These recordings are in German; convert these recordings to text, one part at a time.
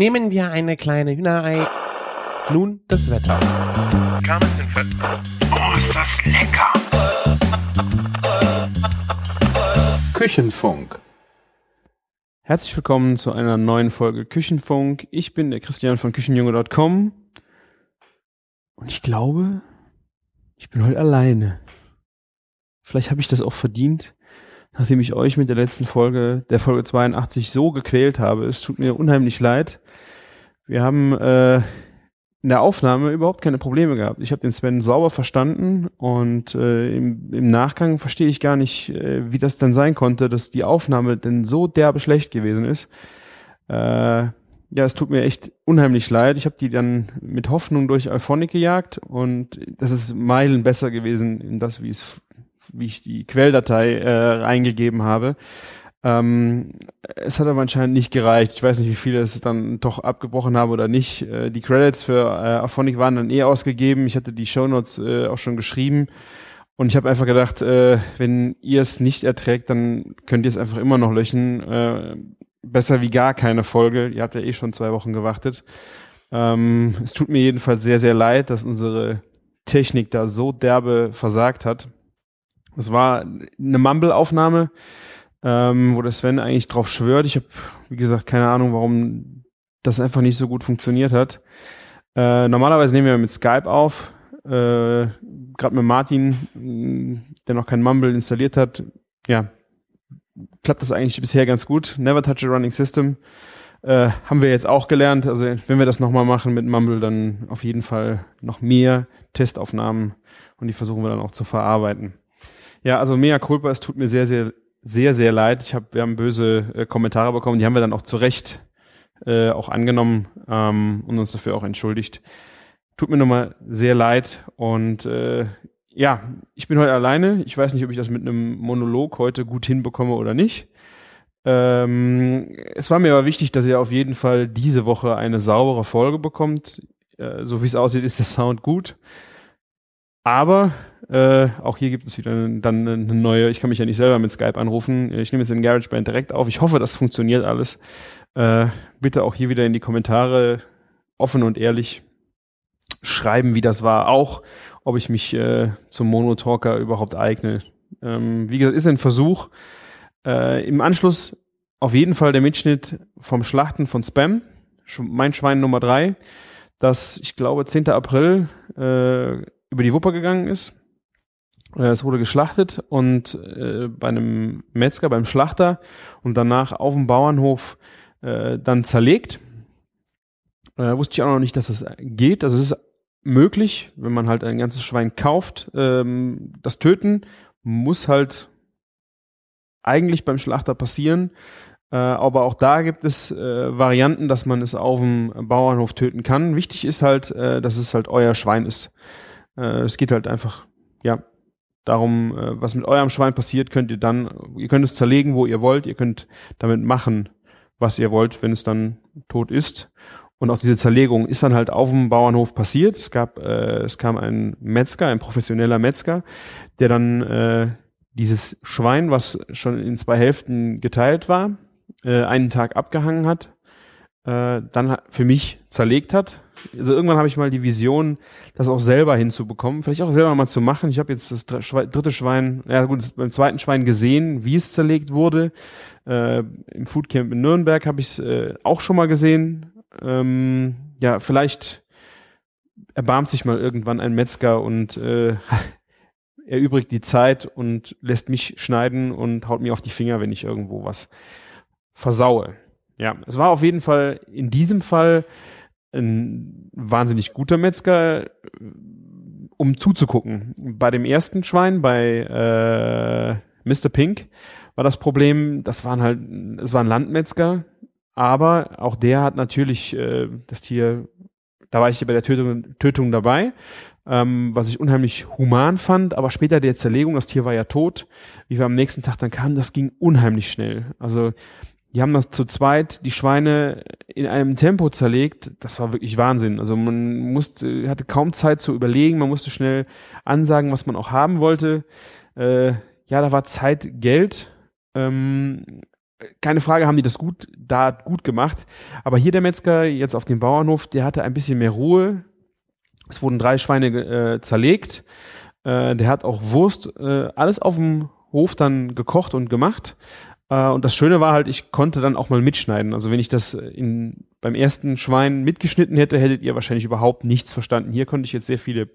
Nehmen wir eine kleine Hühnerei. Nun das Wetter. Oh, ist das lecker! Küchenfunk. Herzlich willkommen zu einer neuen Folge Küchenfunk. Ich bin der Christian von Küchenjunge.com und ich glaube, ich bin heute alleine. Vielleicht habe ich das auch verdient, nachdem ich euch mit der letzten Folge, der Folge 82, so gequält habe. Es tut mir unheimlich leid. Wir haben äh, in der Aufnahme überhaupt keine Probleme gehabt. Ich habe den Sven sauber verstanden und äh, im, im Nachgang verstehe ich gar nicht, äh, wie das dann sein konnte, dass die Aufnahme denn so derbe schlecht gewesen ist. Äh, ja, es tut mir echt unheimlich leid. Ich habe die dann mit Hoffnung durch Euphonic gejagt und das ist Meilen besser gewesen in das, wie es wie ich die Quelldatei äh, eingegeben habe. Ähm, es hat aber anscheinend nicht gereicht. Ich weiß nicht, wie viele es dann doch abgebrochen haben oder nicht. Äh, die Credits für äh, Aphonic waren dann eh ausgegeben. Ich hatte die Shownotes äh, auch schon geschrieben. Und ich habe einfach gedacht, äh, wenn ihr es nicht erträgt, dann könnt ihr es einfach immer noch löschen. Äh, besser wie gar keine Folge. Ihr habt ja eh schon zwei Wochen gewartet. Ähm, es tut mir jedenfalls sehr, sehr leid, dass unsere Technik da so derbe versagt hat. Es war eine Mumble-Aufnahme, ähm, wo der Sven eigentlich drauf schwört. Ich habe, wie gesagt, keine Ahnung, warum das einfach nicht so gut funktioniert hat. Äh, normalerweise nehmen wir mit Skype auf. Äh, Gerade mit Martin, der noch kein Mumble installiert hat. Ja, klappt das eigentlich bisher ganz gut. Never touch a running system. Äh, haben wir jetzt auch gelernt. Also wenn wir das nochmal machen mit Mumble, dann auf jeden Fall noch mehr Testaufnahmen und die versuchen wir dann auch zu verarbeiten. Ja, also mea culpa, es tut mir sehr, sehr, sehr, sehr leid. Ich hab, wir haben böse äh, Kommentare bekommen, die haben wir dann auch zu Recht äh, auch angenommen ähm, und uns dafür auch entschuldigt. Tut mir nochmal sehr leid und äh, ja, ich bin heute alleine. Ich weiß nicht, ob ich das mit einem Monolog heute gut hinbekomme oder nicht. Ähm, es war mir aber wichtig, dass ihr auf jeden Fall diese Woche eine saubere Folge bekommt. Äh, so wie es aussieht, ist der Sound gut. Aber äh, auch hier gibt es wieder dann eine neue, ich kann mich ja nicht selber mit Skype anrufen. Ich nehme jetzt den GarageBand direkt auf. Ich hoffe, das funktioniert alles. Äh, bitte auch hier wieder in die Kommentare offen und ehrlich schreiben, wie das war. Auch, ob ich mich äh, zum Monotalker überhaupt eigne. Ähm, wie gesagt, ist ein Versuch. Äh, Im Anschluss auf jeden Fall der Mitschnitt vom Schlachten von Spam. Mein Schwein Nummer drei, das, ich glaube, 10. April äh, über die Wupper gegangen ist. Äh, es wurde geschlachtet und äh, bei einem Metzger, beim Schlachter und danach auf dem Bauernhof äh, dann zerlegt. Äh, wusste ich auch noch nicht, dass das geht. Also es ist möglich, wenn man halt ein ganzes Schwein kauft. Ähm, das Töten muss halt eigentlich beim Schlachter passieren. Äh, aber auch da gibt es äh, Varianten, dass man es auf dem Bauernhof töten kann. Wichtig ist halt, äh, dass es halt euer Schwein ist. Äh, es geht halt einfach, ja, darum, äh, was mit eurem Schwein passiert, könnt ihr dann, ihr könnt es zerlegen, wo ihr wollt, ihr könnt damit machen, was ihr wollt, wenn es dann tot ist. Und auch diese Zerlegung ist dann halt auf dem Bauernhof passiert. Es gab, äh, es kam ein Metzger, ein professioneller Metzger, der dann äh, dieses Schwein, was schon in zwei Hälften geteilt war, äh, einen Tag abgehangen hat, äh, dann für mich zerlegt hat, also irgendwann habe ich mal die Vision, das auch selber hinzubekommen, vielleicht auch selber mal zu machen. Ich habe jetzt das dritte Schwein, ja gut, beim zweiten Schwein gesehen, wie es zerlegt wurde. Äh, Im Foodcamp in Nürnberg habe ich es äh, auch schon mal gesehen. Ähm, ja, vielleicht erbarmt sich mal irgendwann ein Metzger und äh, erübrigt die Zeit und lässt mich schneiden und haut mir auf die Finger, wenn ich irgendwo was versaue. Ja, es war auf jeden Fall in diesem Fall ein wahnsinnig guter Metzger, um zuzugucken. Bei dem ersten Schwein, bei äh, Mr. Pink, war das Problem, das waren halt, es war ein Landmetzger, aber auch der hat natürlich äh, das Tier, da war ich bei der Tötung, Tötung dabei, ähm, was ich unheimlich human fand, aber später der Zerlegung, das Tier war ja tot, wie wir am nächsten Tag dann kamen, das ging unheimlich schnell. Also die haben das zu zweit, die Schweine in einem Tempo zerlegt. Das war wirklich Wahnsinn. Also man musste, hatte kaum Zeit zu überlegen. Man musste schnell ansagen, was man auch haben wollte. Äh, ja, da war Zeit Geld. Ähm, keine Frage, haben die das gut, da gut gemacht. Aber hier der Metzger, jetzt auf dem Bauernhof, der hatte ein bisschen mehr Ruhe. Es wurden drei Schweine äh, zerlegt. Äh, der hat auch Wurst, äh, alles auf dem Hof dann gekocht und gemacht. Äh, und das Schöne war halt, ich konnte dann auch mal mitschneiden. Also wenn ich das in, beim ersten Schwein mitgeschnitten hätte, hättet ihr wahrscheinlich überhaupt nichts verstanden. Hier konnte ich jetzt sehr viele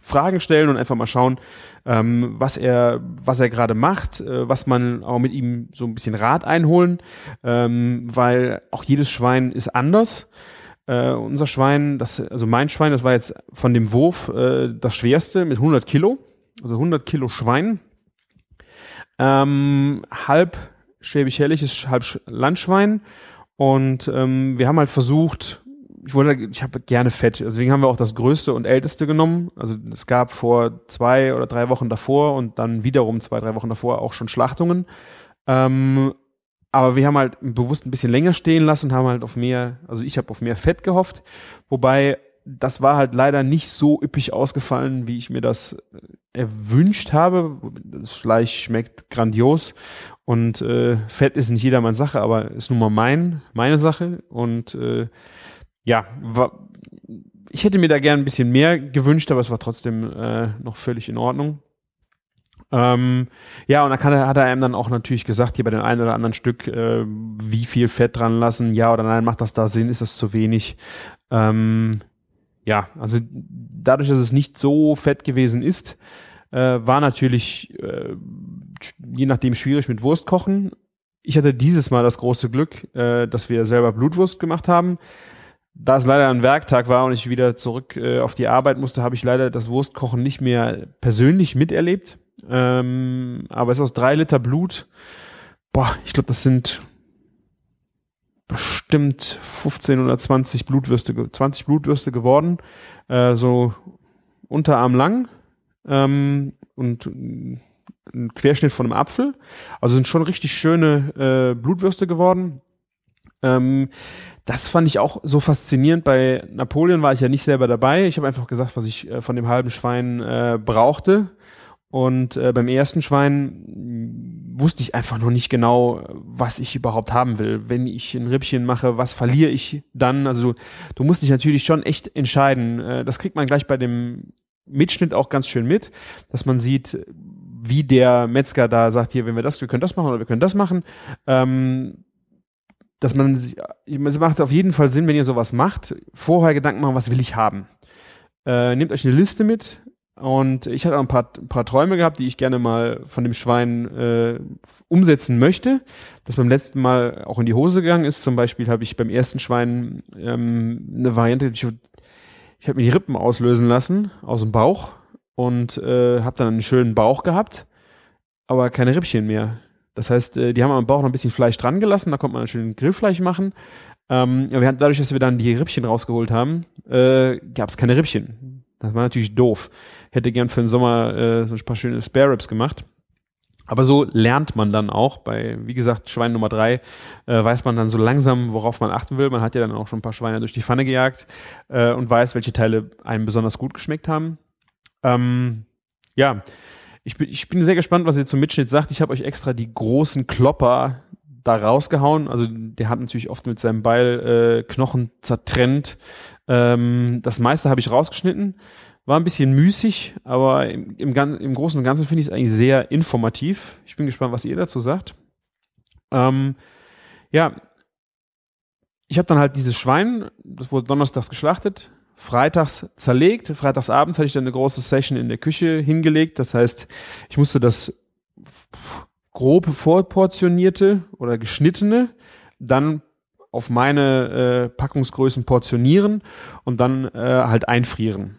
Fragen stellen und einfach mal schauen, ähm, was er, was er gerade macht, äh, was man auch mit ihm so ein bisschen Rat einholen, ähm, weil auch jedes Schwein ist anders. Äh, unser Schwein, das, also mein Schwein, das war jetzt von dem Wurf äh, das schwerste mit 100 Kilo, also 100 Kilo Schwein, ähm, halb schwäbisch-herrliches, halb Landschwein und ähm, wir haben halt versucht, ich wollte, ich habe gerne Fett, deswegen haben wir auch das größte und älteste genommen. Also es gab vor zwei oder drei Wochen davor und dann wiederum zwei, drei Wochen davor auch schon Schlachtungen. Ähm, aber wir haben halt bewusst ein bisschen länger stehen lassen und haben halt auf mehr, also ich habe auf mehr Fett gehofft, wobei das war halt leider nicht so üppig ausgefallen, wie ich mir das äh, erwünscht habe. Das Fleisch schmeckt grandios und äh, Fett ist nicht jedermanns Sache, aber ist nun mal mein, meine Sache und äh, ja, war, ich hätte mir da gern ein bisschen mehr gewünscht, aber es war trotzdem äh, noch völlig in Ordnung. Ähm, ja, und dann hat er einem dann auch natürlich gesagt, hier bei dem einen oder anderen Stück, äh, wie viel Fett dran lassen, ja oder nein, macht das da Sinn, ist das zu wenig? Ähm, ja, also dadurch, dass es nicht so fett gewesen ist, äh, war natürlich äh, je nachdem schwierig mit Wurst kochen. Ich hatte dieses Mal das große Glück, äh, dass wir selber Blutwurst gemacht haben da es leider ein Werktag war und ich wieder zurück äh, auf die Arbeit musste, habe ich leider das Wurstkochen nicht mehr persönlich miterlebt. Ähm, aber es ist aus drei Liter Blut. Boah, ich glaube, das sind bestimmt 15 oder 20 Blutwürste, 20 Blutwürste geworden. Äh, so Unterarm lang ähm, und ein Querschnitt von einem Apfel. Also sind schon richtig schöne äh, Blutwürste geworden. Ähm, das fand ich auch so faszinierend. Bei Napoleon war ich ja nicht selber dabei. Ich habe einfach gesagt, was ich äh, von dem halben Schwein äh, brauchte. Und äh, beim ersten Schwein wusste ich einfach noch nicht genau, was ich überhaupt haben will. Wenn ich ein Rippchen mache, was verliere ich dann? Also du, du musst dich natürlich schon echt entscheiden. Äh, das kriegt man gleich bei dem Mitschnitt auch ganz schön mit, dass man sieht, wie der Metzger da sagt, hier, wenn wir das, wir können das machen oder wir können das machen. Ähm, dass man, es macht auf jeden Fall Sinn, wenn ihr sowas macht, vorher Gedanken machen, was will ich haben. Äh, nehmt euch eine Liste mit und ich hatte auch ein paar, ein paar Träume gehabt, die ich gerne mal von dem Schwein äh, umsetzen möchte. Das beim letzten Mal auch in die Hose gegangen ist. Zum Beispiel habe ich beim ersten Schwein ähm, eine Variante, ich, ich habe mir die Rippen auslösen lassen aus dem Bauch und äh, habe dann einen schönen Bauch gehabt, aber keine Rippchen mehr. Das heißt, äh, die haben am Bauch noch ein bisschen Fleisch dran gelassen, da konnte man schön Grillfleisch machen. Ähm, wir hatten, dadurch, dass wir dann die Rippchen rausgeholt haben, äh, gab es keine Rippchen. Das war natürlich doof. Hätte gern für den Sommer äh, so ein paar schöne Spare Ribs gemacht. Aber so lernt man dann auch. Bei, wie gesagt, Schwein Nummer drei äh, weiß man dann so langsam, worauf man achten will. Man hat ja dann auch schon ein paar Schweine durch die Pfanne gejagt äh, und weiß, welche Teile einem besonders gut geschmeckt haben. Ähm, ja, ich bin, ich bin sehr gespannt, was ihr zum Mitschnitt sagt. Ich habe euch extra die großen Klopper da rausgehauen. Also der hat natürlich oft mit seinem Beil äh, Knochen zertrennt. Ähm, das meiste habe ich rausgeschnitten. War ein bisschen müßig, aber im, im, im Großen und Ganzen finde ich es eigentlich sehr informativ. Ich bin gespannt, was ihr dazu sagt. Ähm, ja, ich habe dann halt dieses Schwein, das wurde donnerstags geschlachtet, freitags zerlegt. Freitagsabends hatte ich dann eine große Session in der Küche hingelegt. Das heißt, ich musste das grob vorportionierte oder geschnittene dann auf meine äh, Packungsgrößen portionieren und dann äh, halt einfrieren.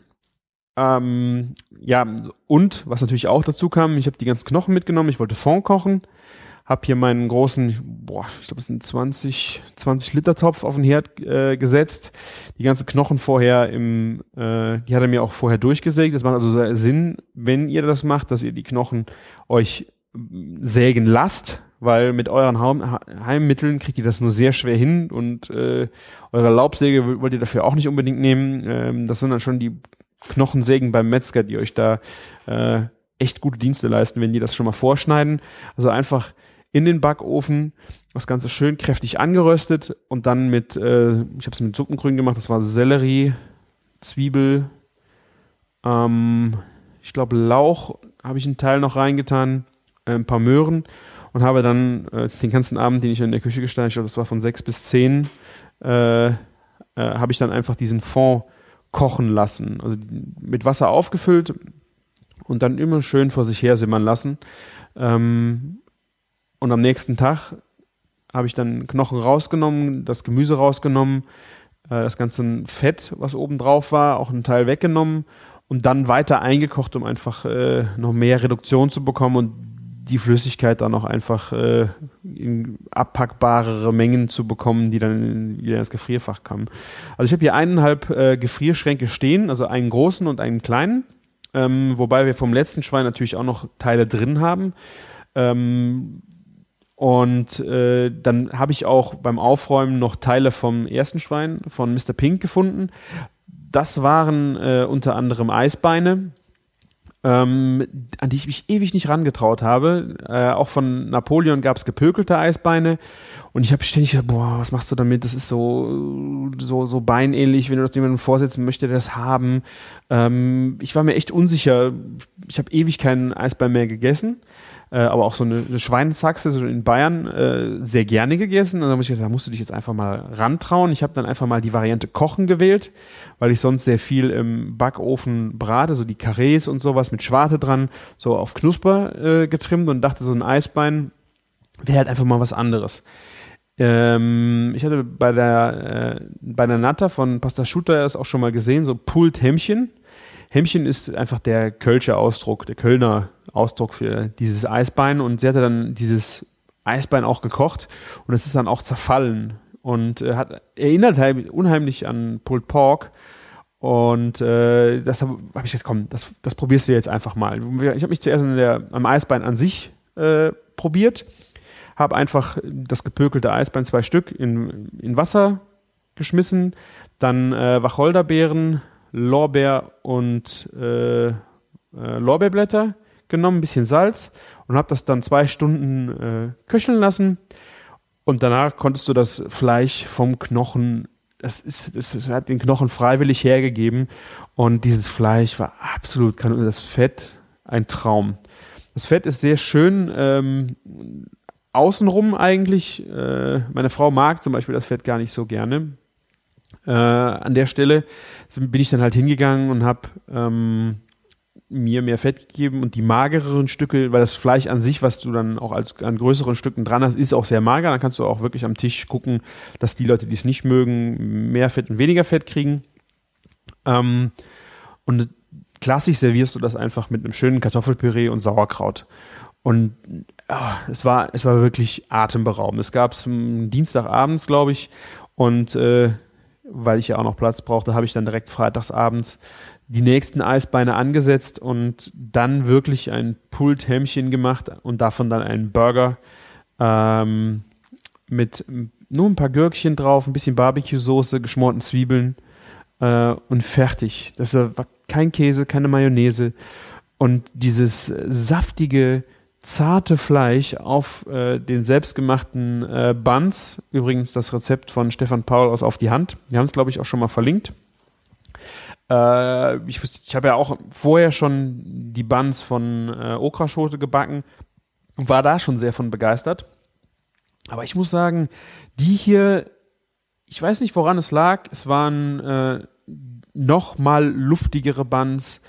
Ähm, ja, und was natürlich auch dazu kam, ich habe die ganzen Knochen mitgenommen, ich wollte Fond kochen habe hier meinen großen, boah, ich glaube, es sind 20, 20 Liter Topf auf den Herd äh, gesetzt. Die ganzen Knochen vorher im, äh, die hat er mir auch vorher durchgesägt. Das macht also Sinn, wenn ihr das macht, dass ihr die Knochen euch sägen lasst, weil mit euren Heimmitteln kriegt ihr das nur sehr schwer hin und äh, eure Laubsäge wollt ihr dafür auch nicht unbedingt nehmen. Ähm, das sind dann schon die Knochensägen beim Metzger, die euch da äh, echt gute Dienste leisten, wenn die das schon mal vorschneiden. Also einfach in den Backofen, das Ganze schön kräftig angeröstet und dann mit, äh, ich habe es mit Suppengrün gemacht, das war Sellerie, Zwiebel, ähm, ich glaube Lauch habe ich einen Teil noch reingetan, äh, ein paar Möhren und habe dann äh, den ganzen Abend, den ich in der Küche gestanden ich glaube, das war von sechs bis zehn, äh, äh, habe ich dann einfach diesen Fond kochen lassen. Also mit Wasser aufgefüllt und dann immer schön vor sich her simmern lassen. Ähm, und am nächsten Tag habe ich dann Knochen rausgenommen, das Gemüse rausgenommen, äh, das ganze Fett, was oben drauf war, auch einen Teil weggenommen und dann weiter eingekocht, um einfach äh, noch mehr Reduktion zu bekommen und die Flüssigkeit dann auch einfach äh, in abpackbarere Mengen zu bekommen, die dann wieder ins Gefrierfach kamen. Also ich habe hier eineinhalb äh, Gefrierschränke stehen, also einen großen und einen kleinen, ähm, wobei wir vom letzten Schwein natürlich auch noch Teile drin haben. Ähm, und äh, dann habe ich auch beim Aufräumen noch Teile vom ersten Schwein von Mr. Pink gefunden. Das waren äh, unter anderem Eisbeine, ähm, an die ich mich ewig nicht rangetraut habe. Äh, auch von Napoleon gab es gepökelte Eisbeine. Und ich habe ständig gedacht, boah, was machst du damit? Das ist so, so, so beinähnlich, wenn du das jemandem vorsetzen möchte, der das haben. Ähm, ich war mir echt unsicher. Ich habe ewig keinen Eisbein mehr gegessen äh, aber auch so eine, eine Schweinsachse so in Bayern äh, sehr gerne gegessen. Und dann habe ich da musst du dich jetzt einfach mal rantrauen. Ich habe dann einfach mal die Variante Kochen gewählt, weil ich sonst sehr viel im Backofen brate, so die Karrees und sowas mit Schwarte dran, so auf Knusper äh, getrimmt und dachte, so ein Eisbein wäre halt einfach mal was anderes. Ähm, ich hatte bei der, äh, bei der Natter von Pasta Schutter das auch schon mal gesehen, so Pulled Hämmchen. Hämmchen ist einfach der Kölsche Ausdruck, der Kölner Ausdruck für dieses Eisbein. Und sie hatte dann dieses Eisbein auch gekocht und es ist dann auch zerfallen. Und äh, hat erinnert unheimlich an Pulled Pork. Und äh, das habe hab ich gesagt, komm, das, das probierst du jetzt einfach mal. Ich habe mich zuerst der, am Eisbein an sich äh, probiert, habe einfach das gepökelte Eisbein zwei Stück in, in Wasser geschmissen, dann äh, Wacholderbeeren, Lorbeer und äh, äh, Lorbeerblätter genommen, ein bisschen Salz und habe das dann zwei Stunden äh, köcheln lassen. Und danach konntest du das Fleisch vom Knochen, das, ist, das, das hat den Knochen freiwillig hergegeben. Und dieses Fleisch war absolut, das Fett, ein Traum. Das Fett ist sehr schön ähm, außenrum eigentlich. Äh, meine Frau mag zum Beispiel das Fett gar nicht so gerne. Äh, an der Stelle bin ich dann halt hingegangen und habe ähm, mir mehr Fett gegeben und die magereren Stücke, weil das Fleisch an sich, was du dann auch als an größeren Stücken dran hast, ist auch sehr mager. Dann kannst du auch wirklich am Tisch gucken, dass die Leute, die es nicht mögen, mehr Fett und weniger Fett kriegen. Ähm, und klassisch servierst du das einfach mit einem schönen Kartoffelpüree und Sauerkraut. Und oh, es war es war wirklich atemberaubend. Es gab es Dienstagabends, glaube ich, und äh, weil ich ja auch noch Platz brauchte, habe ich dann direkt freitagsabends die nächsten Eisbeine angesetzt und dann wirklich ein Pulled Hämmchen gemacht und davon dann einen Burger ähm, mit nur ein paar Gürkchen drauf, ein bisschen Barbecue-Soße, geschmorten Zwiebeln äh, und fertig. Das war kein Käse, keine Mayonnaise und dieses saftige, zarte Fleisch auf äh, den selbstgemachten äh, Buns. Übrigens das Rezept von Stefan Paul aus Auf die Hand. Wir haben es, glaube ich, auch schon mal verlinkt. Äh, ich ich habe ja auch vorher schon die Buns von äh, Okraschote gebacken und war da schon sehr von begeistert. Aber ich muss sagen, die hier, ich weiß nicht, woran es lag. Es waren äh, noch mal luftigere Buns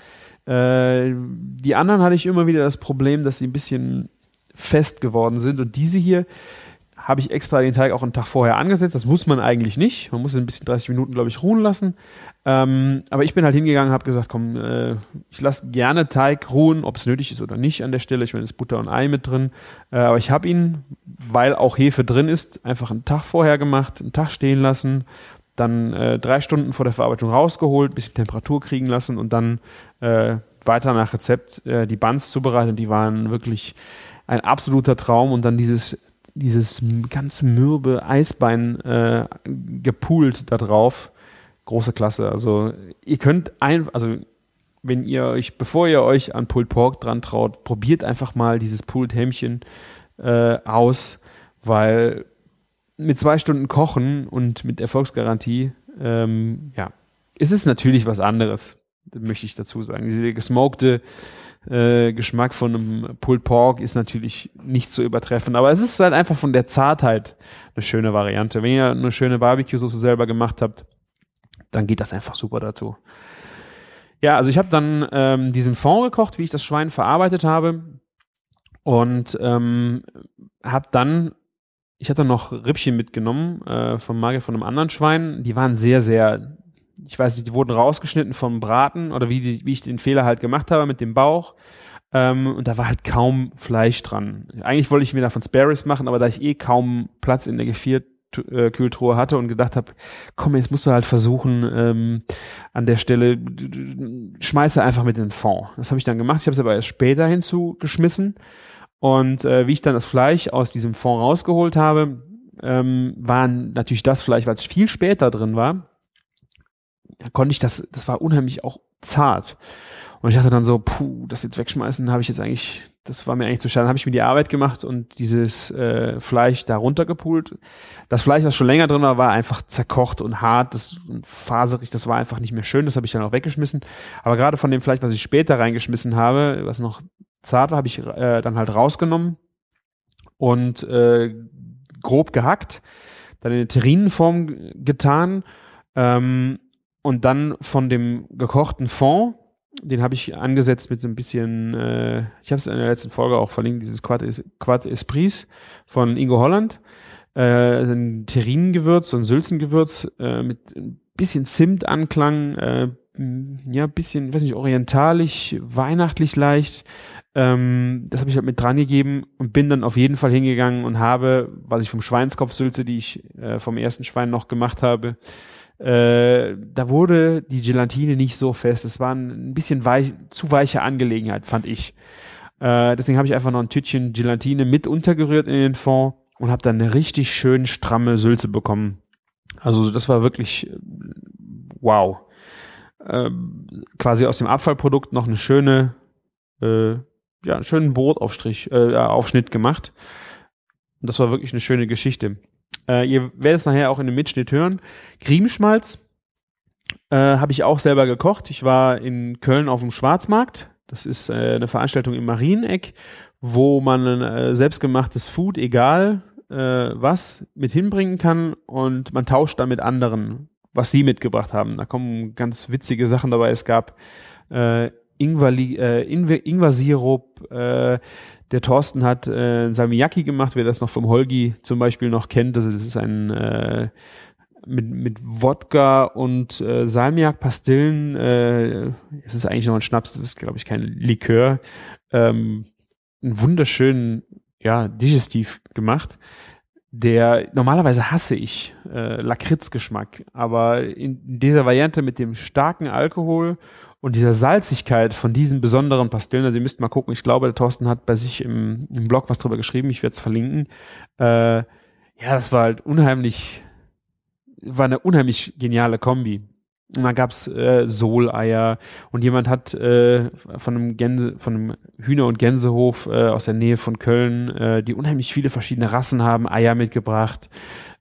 äh, die anderen hatte ich immer wieder das Problem, dass sie ein bisschen fest geworden sind. Und diese hier habe ich extra den Teig auch einen Tag vorher angesetzt. Das muss man eigentlich nicht. Man muss ihn ein bisschen 30 Minuten, glaube ich, ruhen lassen. Ähm, aber ich bin halt hingegangen, habe gesagt, komm, äh, ich lasse gerne Teig ruhen, ob es nötig ist oder nicht an der Stelle. Ich meine, es ist Butter und Ei mit drin. Äh, aber ich habe ihn, weil auch Hefe drin ist, einfach einen Tag vorher gemacht, einen Tag stehen lassen, dann äh, drei Stunden vor der Verarbeitung rausgeholt, bisschen Temperatur kriegen lassen und dann äh, weiter nach Rezept äh, die Buns zubereitet. Die waren wirklich ein absoluter Traum und dann dieses dieses ganz mürbe Eisbein äh, gepoolt da drauf. Große Klasse. Also ihr könnt ein, also wenn ihr euch, bevor ihr euch an Pulled Pork dran traut, probiert einfach mal dieses Pulled Hämmchen äh, aus, weil mit zwei Stunden Kochen und mit Erfolgsgarantie, ähm, ja, ist es natürlich was anderes, möchte ich dazu sagen. Diese gesmokte äh, Geschmack von einem Pulled Pork ist natürlich nicht zu übertreffen, aber es ist halt einfach von der Zartheit eine schöne Variante. Wenn ihr eine schöne Barbecue-Soße selber gemacht habt, dann geht das einfach super dazu. Ja, also ich habe dann ähm, diesen Fond gekocht, wie ich das Schwein verarbeitet habe und ähm, habe dann ich hatte noch Rippchen mitgenommen äh, vom Magier von einem anderen Schwein. Die waren sehr, sehr, ich weiß nicht, die wurden rausgeschnitten vom Braten oder wie, wie ich den Fehler halt gemacht habe mit dem Bauch. Ähm, und da war halt kaum Fleisch dran. Eigentlich wollte ich mir davon Sparrows machen, aber da ich eh kaum Platz in der Gefrierkühltruhe hatte und gedacht habe, komm, jetzt musst du halt versuchen, ähm, an der Stelle schmeiße einfach mit in den Fond. Das habe ich dann gemacht. Ich habe es aber erst später hinzugeschmissen und äh, wie ich dann das Fleisch aus diesem Fond rausgeholt habe, ähm, waren natürlich das Fleisch, weil es viel später drin war, konnte ich das, das war unheimlich auch zart. Und ich dachte dann so, puh, das jetzt wegschmeißen, habe ich jetzt eigentlich, das war mir eigentlich zu schade. Dann habe ich mir die Arbeit gemacht und dieses äh, Fleisch da runtergepult. Das Fleisch, was schon länger drin war, war einfach zerkocht und hart das, und faserig. Das war einfach nicht mehr schön. Das habe ich dann auch weggeschmissen. Aber gerade von dem Fleisch, was ich später reingeschmissen habe, was noch zart war, habe ich äh, dann halt rausgenommen und äh, grob gehackt, dann in eine Terrinenform getan ähm, und dann von dem gekochten Fond, den habe ich angesetzt mit ein bisschen, äh, ich habe es in der letzten Folge auch verlinkt, dieses Quad, Quad Esprits von Ingo Holland, äh, ein Terrinengewürz, so ein Sülzengewürz äh, mit ein bisschen Zimtanklang, äh, ja, bisschen, weiß nicht, orientalisch, weihnachtlich leicht, ähm, das habe ich halt mit dran gegeben und bin dann auf jeden Fall hingegangen und habe, was ich vom Schweinskopfsülze, die ich äh, vom ersten Schwein noch gemacht habe, äh, da wurde die Gelatine nicht so fest. Es war ein bisschen weich, zu weiche Angelegenheit, fand ich. Äh, deswegen habe ich einfach noch ein Tütchen Gelatine mit untergerührt in den Fond und habe dann eine richtig schön stramme Sülze bekommen. Also das war wirklich äh, wow. Ähm, quasi aus dem Abfallprodukt noch eine schöne äh, ja, einen schönen Brotaufstrich, äh, Aufschnitt gemacht. Und das war wirklich eine schöne Geschichte. Äh, ihr werdet es nachher auch in dem Mitschnitt hören. Griebenschmalz äh, habe ich auch selber gekocht. Ich war in Köln auf dem Schwarzmarkt. Das ist äh, eine Veranstaltung im Marieneck, wo man äh, selbstgemachtes Food, egal äh, was, mit hinbringen kann und man tauscht dann mit anderen, was sie mitgebracht haben. Da kommen ganz witzige Sachen dabei. Es gab äh, Ingwerli, äh, Ingwer-Sirup. Äh, der Thorsten hat äh, Salmiakki gemacht, wer das noch vom Holgi zum Beispiel noch kennt. Also das ist ein äh, mit, mit Wodka und äh, Salmiak-Pastillen. Äh, es ist eigentlich noch ein Schnaps, das ist, glaube ich, kein Likör. Ähm, einen wunderschönen, ja, Digestiv gemacht der normalerweise hasse ich äh, Lakritzgeschmack, aber in dieser Variante mit dem starken Alkohol und dieser Salzigkeit von diesen besonderen Pastillen, also ihr müsst mal gucken, ich glaube, der Thorsten hat bei sich im, im Blog was drüber geschrieben, ich werde es verlinken. Äh, ja, das war halt unheimlich, war eine unheimlich geniale Kombi. Und dann gab's äh, Soleier und jemand hat äh, von einem Gänse, von einem Hühner- und Gänsehof äh, aus der Nähe von Köln, äh, die unheimlich viele verschiedene Rassen haben, Eier mitgebracht.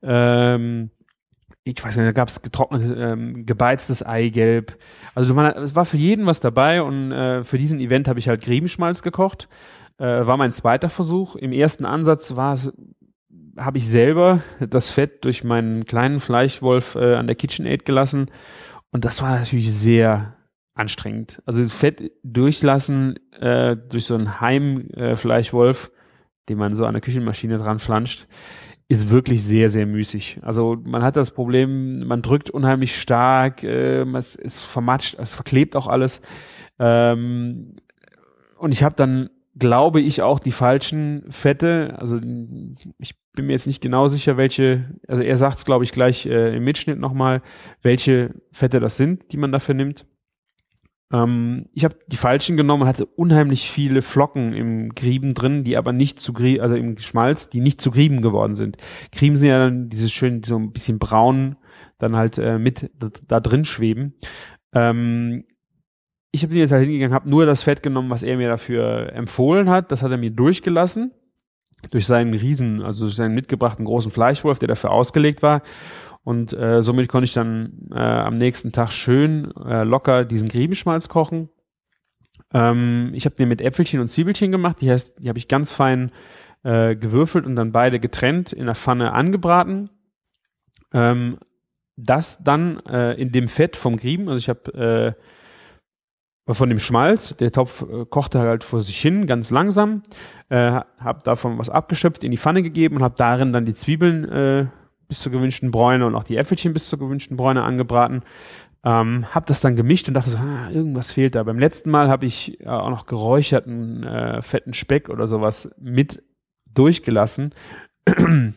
Ähm, ich weiß nicht, da gab es getrocknetes, ähm, gebeiztes Eigelb. Also man, es war für jeden was dabei und äh, für diesen Event habe ich halt Griebenschmalz gekocht. Äh, war mein zweiter Versuch. Im ersten Ansatz war es, habe ich selber das Fett durch meinen kleinen Fleischwolf äh, an der KitchenAid gelassen und das war natürlich sehr anstrengend. Also Fett durchlassen äh, durch so einen Heimfleischwolf, äh, den man so an der Küchenmaschine dran flanscht, ist wirklich sehr, sehr müßig. Also man hat das Problem, man drückt unheimlich stark, äh, es ist vermatscht, es verklebt auch alles. Ähm, und ich habe dann, glaube ich, auch die falschen Fette. Also ich bin mir jetzt nicht genau sicher, welche, also er sagt es, glaube ich, gleich äh, im Mitschnitt nochmal, welche Fette das sind, die man dafür nimmt. Ähm, ich habe die falschen genommen und hatte unheimlich viele Flocken im Grieben drin, die aber nicht zu Grieben, also im Schmalz, die nicht zu Grieben geworden sind. Grieben sind ja dann dieses schön, so ein bisschen braun, dann halt äh, mit da, drin schweben. Ähm, ich habe den jetzt halt hingegangen, habe nur das Fett genommen, was er mir dafür empfohlen hat. Das hat er mir durchgelassen. durch seinen Riesen, also durch seinen mitgebrachten großen Fleischwolf, der dafür ausgelegt war. Und äh, somit konnte ich dann äh, am nächsten Tag schön äh, locker diesen Griebenschmalz kochen. Ähm, ich habe den mit Äpfelchen und Zwiebelchen gemacht. Die heißt, die habe ich ganz fein äh, gewürfelt und dann beide getrennt in der Pfanne angebraten. Ähm, das dann äh, in dem Fett vom Grieben, also ich habe äh, von dem Schmalz, der Topf äh, kochte halt vor sich hin, ganz langsam, äh, habe davon was abgeschöpft, in die Pfanne gegeben und habe darin dann die Zwiebeln äh, bis zur gewünschten Bräune und auch die Äpfelchen bis zur gewünschten Bräune angebraten. Ähm, habe das dann gemischt und dachte so, ah, irgendwas fehlt da. Beim letzten Mal habe ich äh, auch noch geräucherten äh, fetten Speck oder sowas mit durchgelassen.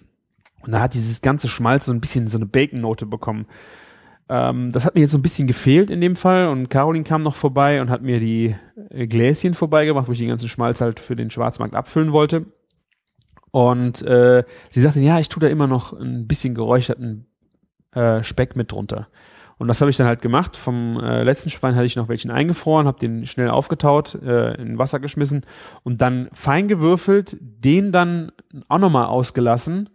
Und da hat dieses ganze Schmalz so ein bisschen so eine Bacon-Note bekommen. Ähm, das hat mir jetzt so ein bisschen gefehlt in dem Fall. Und Caroline kam noch vorbei und hat mir die äh, Gläschen vorbeigebracht, wo ich den ganzen Schmalz halt für den Schwarzmarkt abfüllen wollte. Und äh, sie sagte, ja, ich tue da immer noch ein bisschen geräucherten äh, Speck mit drunter. Und das habe ich dann halt gemacht. Vom äh, letzten Schwein hatte ich noch welchen eingefroren, habe den schnell aufgetaut, äh, in Wasser geschmissen und dann fein gewürfelt, den dann auch nochmal ausgelassen.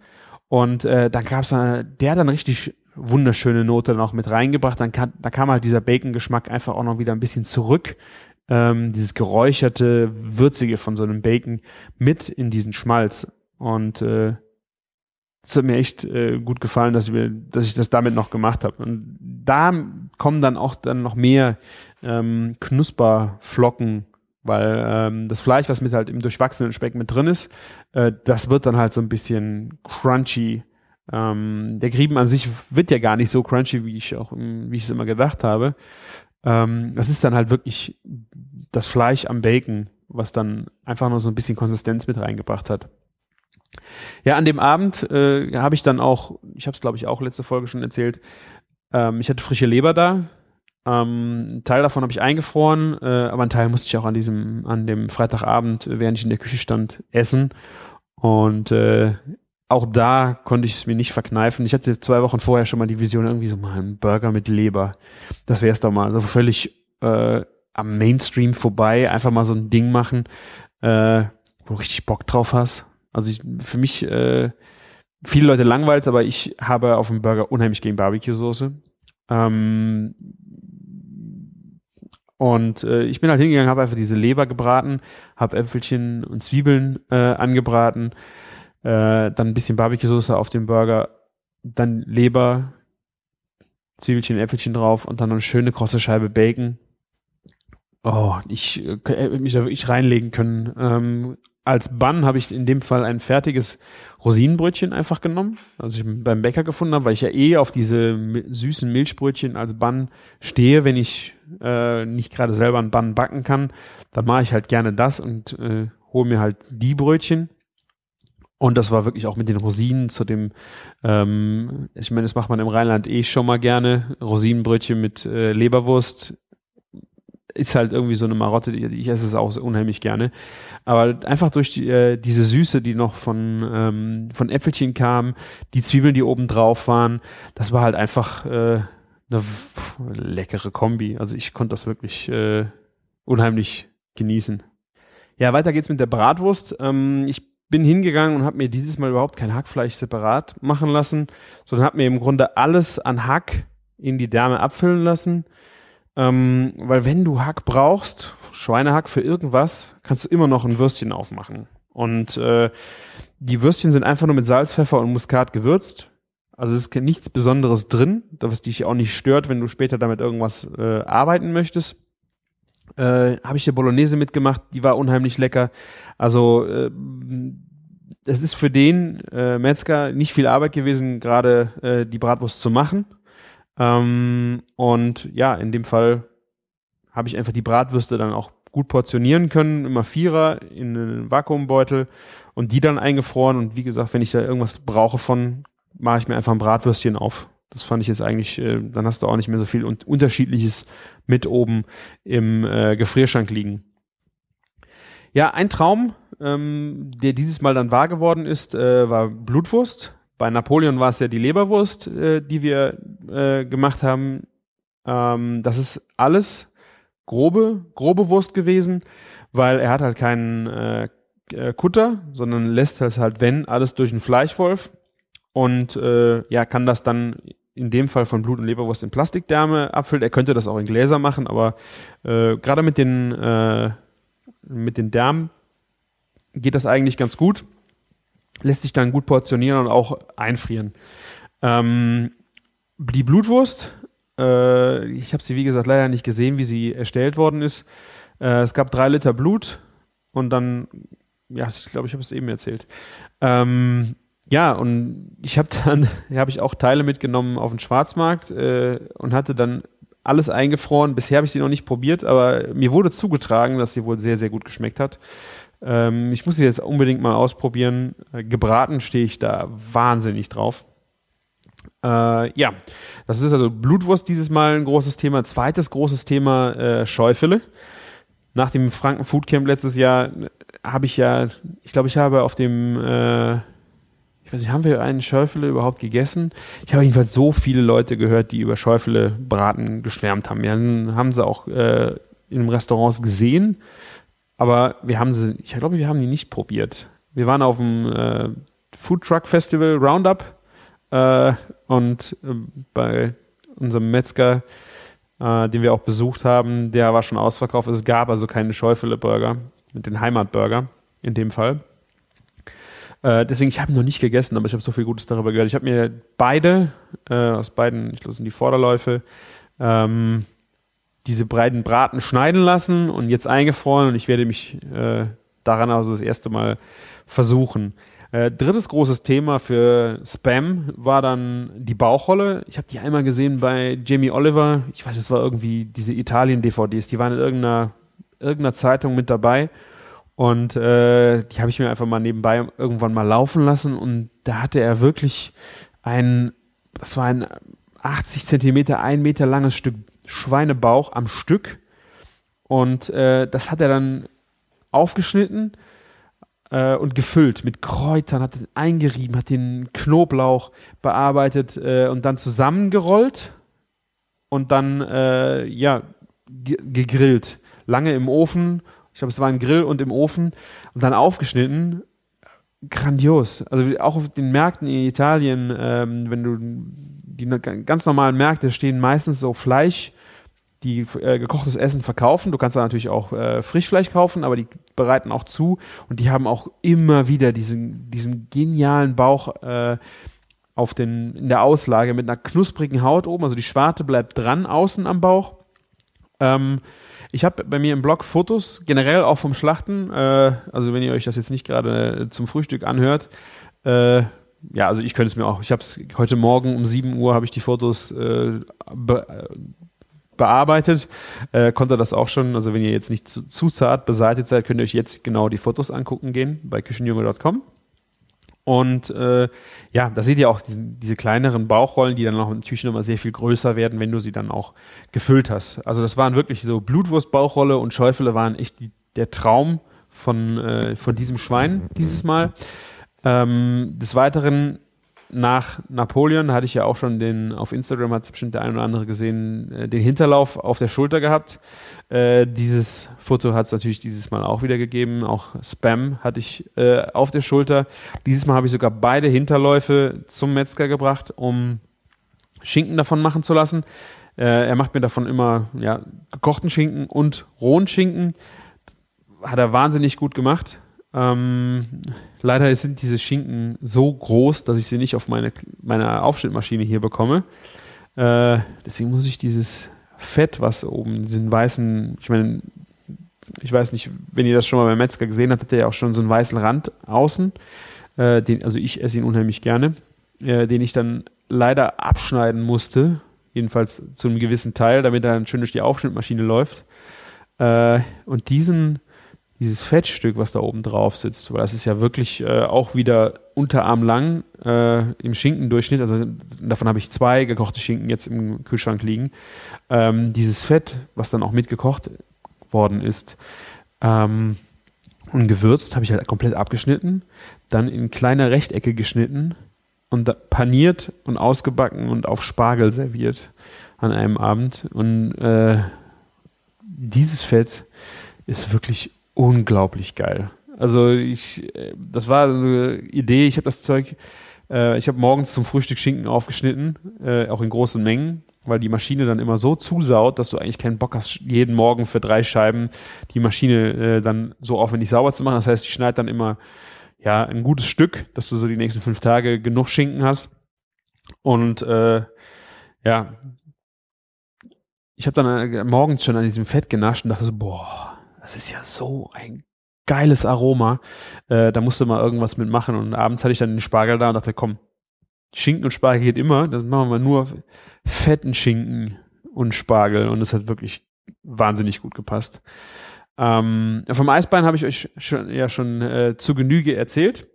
Und äh, dann gab's da, der dann richtig wunderschöne Note noch mit reingebracht. Dann kann, da kam halt dieser Bacon-Geschmack einfach auch noch wieder ein bisschen zurück. Ähm, dieses geräucherte, würzige von so einem Bacon mit in diesen Schmalz. Und äh, es hat mir echt äh, gut gefallen, dass, wir, dass ich das damit noch gemacht habe. Und da kommen dann auch dann noch mehr ähm, Knusperflocken, weil ähm, das Fleisch, was mit halt im durchwachsenen Speck mit drin ist, äh, das wird dann halt so ein bisschen crunchy. Ähm, der Grieben an sich wird ja gar nicht so crunchy, wie ich auch, wie ich es immer gedacht habe. Ähm, das ist dann halt wirklich das Fleisch am Bacon, was dann einfach noch so ein bisschen Konsistenz mit reingebracht hat. Ja, an dem Abend äh, habe ich dann auch, ich habe es glaube ich auch letzte Folge schon erzählt, ähm, ich hatte frische Leber da. Ähm, ein Teil davon habe ich eingefroren, äh, aber einen Teil musste ich auch an diesem, an dem Freitagabend, während ich in der Küche stand, essen. Und äh, auch da konnte ich es mir nicht verkneifen. Ich hatte zwei Wochen vorher schon mal die Vision, irgendwie so mal ein Burger mit Leber. Das wäre es doch mal. So also völlig äh, am Mainstream vorbei, einfach mal so ein Ding machen, äh, wo du richtig Bock drauf hast. Also ich, für mich, äh, viele Leute langweilt aber ich habe auf dem Burger unheimlich gegen Barbecue-Soße. Ähm, und äh, ich bin halt hingegangen, habe einfach diese Leber gebraten, habe Äpfelchen und Zwiebeln äh, angebraten, äh, dann ein bisschen Barbecue-Soße auf dem Burger, dann Leber, Zwiebelchen, Äpfelchen drauf und dann noch eine schöne krosse Scheibe Bacon. Oh, ich äh, hätte mich da wirklich reinlegen können. Ähm, als Bun habe ich in dem Fall ein fertiges Rosinenbrötchen einfach genommen, also ich beim Bäcker gefunden habe, weil ich ja eh auf diese süßen Milchbrötchen als Bun stehe, wenn ich äh, nicht gerade selber einen Bun backen kann, dann mache ich halt gerne das und äh, hole mir halt die Brötchen. Und das war wirklich auch mit den Rosinen zu dem, ähm, ich meine, das macht man im Rheinland eh schon mal gerne, Rosinenbrötchen mit äh, Leberwurst ist halt irgendwie so eine Marotte, ich esse es auch unheimlich gerne. Aber einfach durch die, äh, diese Süße, die noch von, ähm, von Äpfelchen kam, die Zwiebeln, die oben drauf waren, das war halt einfach äh, eine leckere Kombi. Also ich konnte das wirklich äh, unheimlich genießen. Ja, weiter geht's mit der Bratwurst. Ähm, ich bin hingegangen und habe mir dieses Mal überhaupt kein Hackfleisch separat machen lassen, sondern habe mir im Grunde alles an Hack in die Därme abfüllen lassen ähm, weil wenn du Hack brauchst, Schweinehack für irgendwas, kannst du immer noch ein Würstchen aufmachen. Und äh, die Würstchen sind einfach nur mit Salz, Pfeffer und Muskat gewürzt. Also es ist nichts Besonderes drin, was dich auch nicht stört, wenn du später damit irgendwas äh, arbeiten möchtest. Äh, Habe ich dir Bolognese mitgemacht, die war unheimlich lecker. Also äh, es ist für den äh, Metzger nicht viel Arbeit gewesen, gerade äh, die Bratwurst zu machen. Ähm, und ja, in dem Fall habe ich einfach die Bratwürste dann auch gut portionieren können, immer Vierer in einen Vakuumbeutel und die dann eingefroren. Und wie gesagt, wenn ich da irgendwas brauche von, mache ich mir einfach ein Bratwürstchen auf. Das fand ich jetzt eigentlich, äh, dann hast du auch nicht mehr so viel und unterschiedliches mit oben im äh, Gefrierschrank liegen. Ja, ein Traum, ähm, der dieses Mal dann wahr geworden ist, äh, war Blutwurst. Bei Napoleon war es ja die Leberwurst, äh, die wir äh, gemacht haben. Ähm, das ist alles grobe, grobe Wurst gewesen, weil er hat halt keinen, äh, äh, Kutter, sondern lässt das halt, wenn, alles durch einen Fleischwolf und äh, ja, kann das dann in dem Fall von Blut und Leberwurst in Plastikdärme abfüllt. Er könnte das auch in Gläser machen, aber äh, gerade mit den äh, mit den Därmen geht das eigentlich ganz gut. Lässt sich dann gut portionieren und auch einfrieren. Ähm, die Blutwurst, äh, ich habe sie wie gesagt leider nicht gesehen, wie sie erstellt worden ist. Äh, es gab drei Liter Blut und dann, ja, ich glaube, ich habe es eben erzählt. Ähm, ja, und ich habe dann, habe ich auch Teile mitgenommen auf den Schwarzmarkt äh, und hatte dann alles eingefroren. Bisher habe ich sie noch nicht probiert, aber mir wurde zugetragen, dass sie wohl sehr, sehr gut geschmeckt hat. Ähm, ich muss sie jetzt unbedingt mal ausprobieren. Äh, gebraten stehe ich da wahnsinnig drauf. Äh, ja, das ist also Blutwurst dieses Mal ein großes Thema. Zweites großes Thema äh, Schäufele. Nach dem Franken Food Camp letztes Jahr äh, habe ich ja, ich glaube, ich habe auf dem äh, ich weiß nicht, haben wir einen Schäufele überhaupt gegessen? Ich habe jedenfalls so viele Leute gehört, die über Schäufele braten geschwärmt haben. Ja, haben sie auch äh, in Restaurants gesehen, aber wir haben sie, ich glaube, wir haben die nicht probiert. Wir waren auf dem äh, Food Truck Festival Roundup äh, und äh, bei unserem Metzger, äh, den wir auch besucht haben, der war schon ausverkauft. Es gab also keine Schäufele-Burger mit den Heimatburger in dem Fall. Äh, deswegen, ich habe noch nicht gegessen, aber ich habe so viel Gutes darüber gehört. Ich habe mir beide, äh, aus beiden, ich glaube, sind die Vorderläufe, ähm, diese breiten Braten schneiden lassen und jetzt eingefroren und ich werde mich äh, daran also das erste Mal versuchen. Äh, drittes großes Thema für Spam war dann die Bauchrolle. Ich habe die einmal gesehen bei Jamie Oliver. Ich weiß, es war irgendwie diese Italien-DVDs. Die waren in irgendeiner, irgendeiner Zeitung mit dabei. Und äh, die habe ich mir einfach mal nebenbei irgendwann mal laufen lassen und da hatte er wirklich ein, das war ein 80 Zentimeter, ein Meter langes Stück Schweinebauch am Stück. Und äh, das hat er dann aufgeschnitten äh, und gefüllt mit Kräutern, hat eingerieben, hat den Knoblauch bearbeitet äh, und dann zusammengerollt und dann äh, ja gegrillt. Lange im Ofen ich glaube, es war ein Grill und im Ofen und dann aufgeschnitten. Grandios. Also auch auf den Märkten in Italien, ähm, wenn du die ganz normalen Märkte stehen meistens so Fleisch, die äh, gekochtes Essen verkaufen. Du kannst da natürlich auch äh, Frischfleisch kaufen, aber die bereiten auch zu und die haben auch immer wieder diesen, diesen genialen Bauch äh, auf den, in der Auslage mit einer knusprigen Haut oben. Also die Schwarte bleibt dran außen am Bauch. Ähm, ich habe bei mir im Blog Fotos, generell auch vom Schlachten. Äh, also wenn ihr euch das jetzt nicht gerade zum Frühstück anhört, äh, ja, also ich könnte es mir auch. Ich habe es heute Morgen um 7 Uhr habe ich die Fotos äh, be bearbeitet, äh, konnte das auch schon. Also wenn ihr jetzt nicht zu, zu zart beseitigt seid, könnt ihr euch jetzt genau die Fotos angucken gehen bei küchenjunge.com. Und äh, ja, da seht ihr auch diese, diese kleineren Bauchrollen, die dann auch natürlich nochmal sehr viel größer werden, wenn du sie dann auch gefüllt hast. Also das waren wirklich so Blutwurst-Bauchrolle und Schäufele waren echt die, der Traum von, äh, von diesem Schwein dieses Mal. Ähm, des Weiteren nach Napoleon hatte ich ja auch schon den, auf Instagram hat es bestimmt der ein oder andere gesehen, äh, den Hinterlauf auf der Schulter gehabt. Äh, dieses Foto hat es natürlich dieses Mal auch wieder gegeben. Auch Spam hatte ich äh, auf der Schulter. Dieses Mal habe ich sogar beide Hinterläufe zum Metzger gebracht, um Schinken davon machen zu lassen. Äh, er macht mir davon immer ja, gekochten Schinken und rohen Schinken. Hat er wahnsinnig gut gemacht. Ähm, leider sind diese Schinken so groß, dass ich sie nicht auf meine, meine Aufschnittmaschine hier bekomme. Äh, deswegen muss ich dieses Fett, was oben diesen weißen, ich meine, ich weiß nicht, wenn ihr das schon mal beim Metzger gesehen habt, hat er ja auch schon so einen weißen Rand außen. Äh, den, also ich esse ihn unheimlich gerne, äh, den ich dann leider abschneiden musste, jedenfalls zu einem gewissen Teil, damit er dann schön durch die Aufschnittmaschine läuft. Äh, und diesen dieses Fettstück, was da oben drauf sitzt, weil das ist ja wirklich äh, auch wieder unterarmlang äh, im Schinkendurchschnitt, also davon habe ich zwei gekochte Schinken jetzt im Kühlschrank liegen. Ähm, dieses Fett, was dann auch mitgekocht worden ist ähm, und gewürzt, habe ich halt komplett abgeschnitten, dann in kleine Rechtecke geschnitten und paniert und ausgebacken und auf Spargel serviert an einem Abend. Und äh, dieses Fett ist wirklich unglaublich geil. Also ich, äh, das war eine Idee, ich habe das Zeug, äh, ich habe morgens zum Frühstück Schinken aufgeschnitten, äh, auch in großen Mengen, weil die Maschine dann immer so zusaut, dass du eigentlich keinen Bock hast, jeden Morgen für drei Scheiben die Maschine äh, dann so aufwendig sauber zu machen. Das heißt, ich schneide dann immer ja ein gutes Stück, dass du so die nächsten fünf Tage genug Schinken hast. Und äh, ja, ich habe dann äh, morgens schon an diesem Fett genascht und dachte so, boah, das ist ja so ein geiles Aroma. Äh, da musste mal irgendwas mitmachen. Und abends hatte ich dann den Spargel da und dachte, komm, Schinken und Spargel geht immer. Dann machen wir nur fetten Schinken und Spargel. Und es hat wirklich wahnsinnig gut gepasst. Ähm, vom Eisbein habe ich euch schon, ja schon äh, zu Genüge erzählt.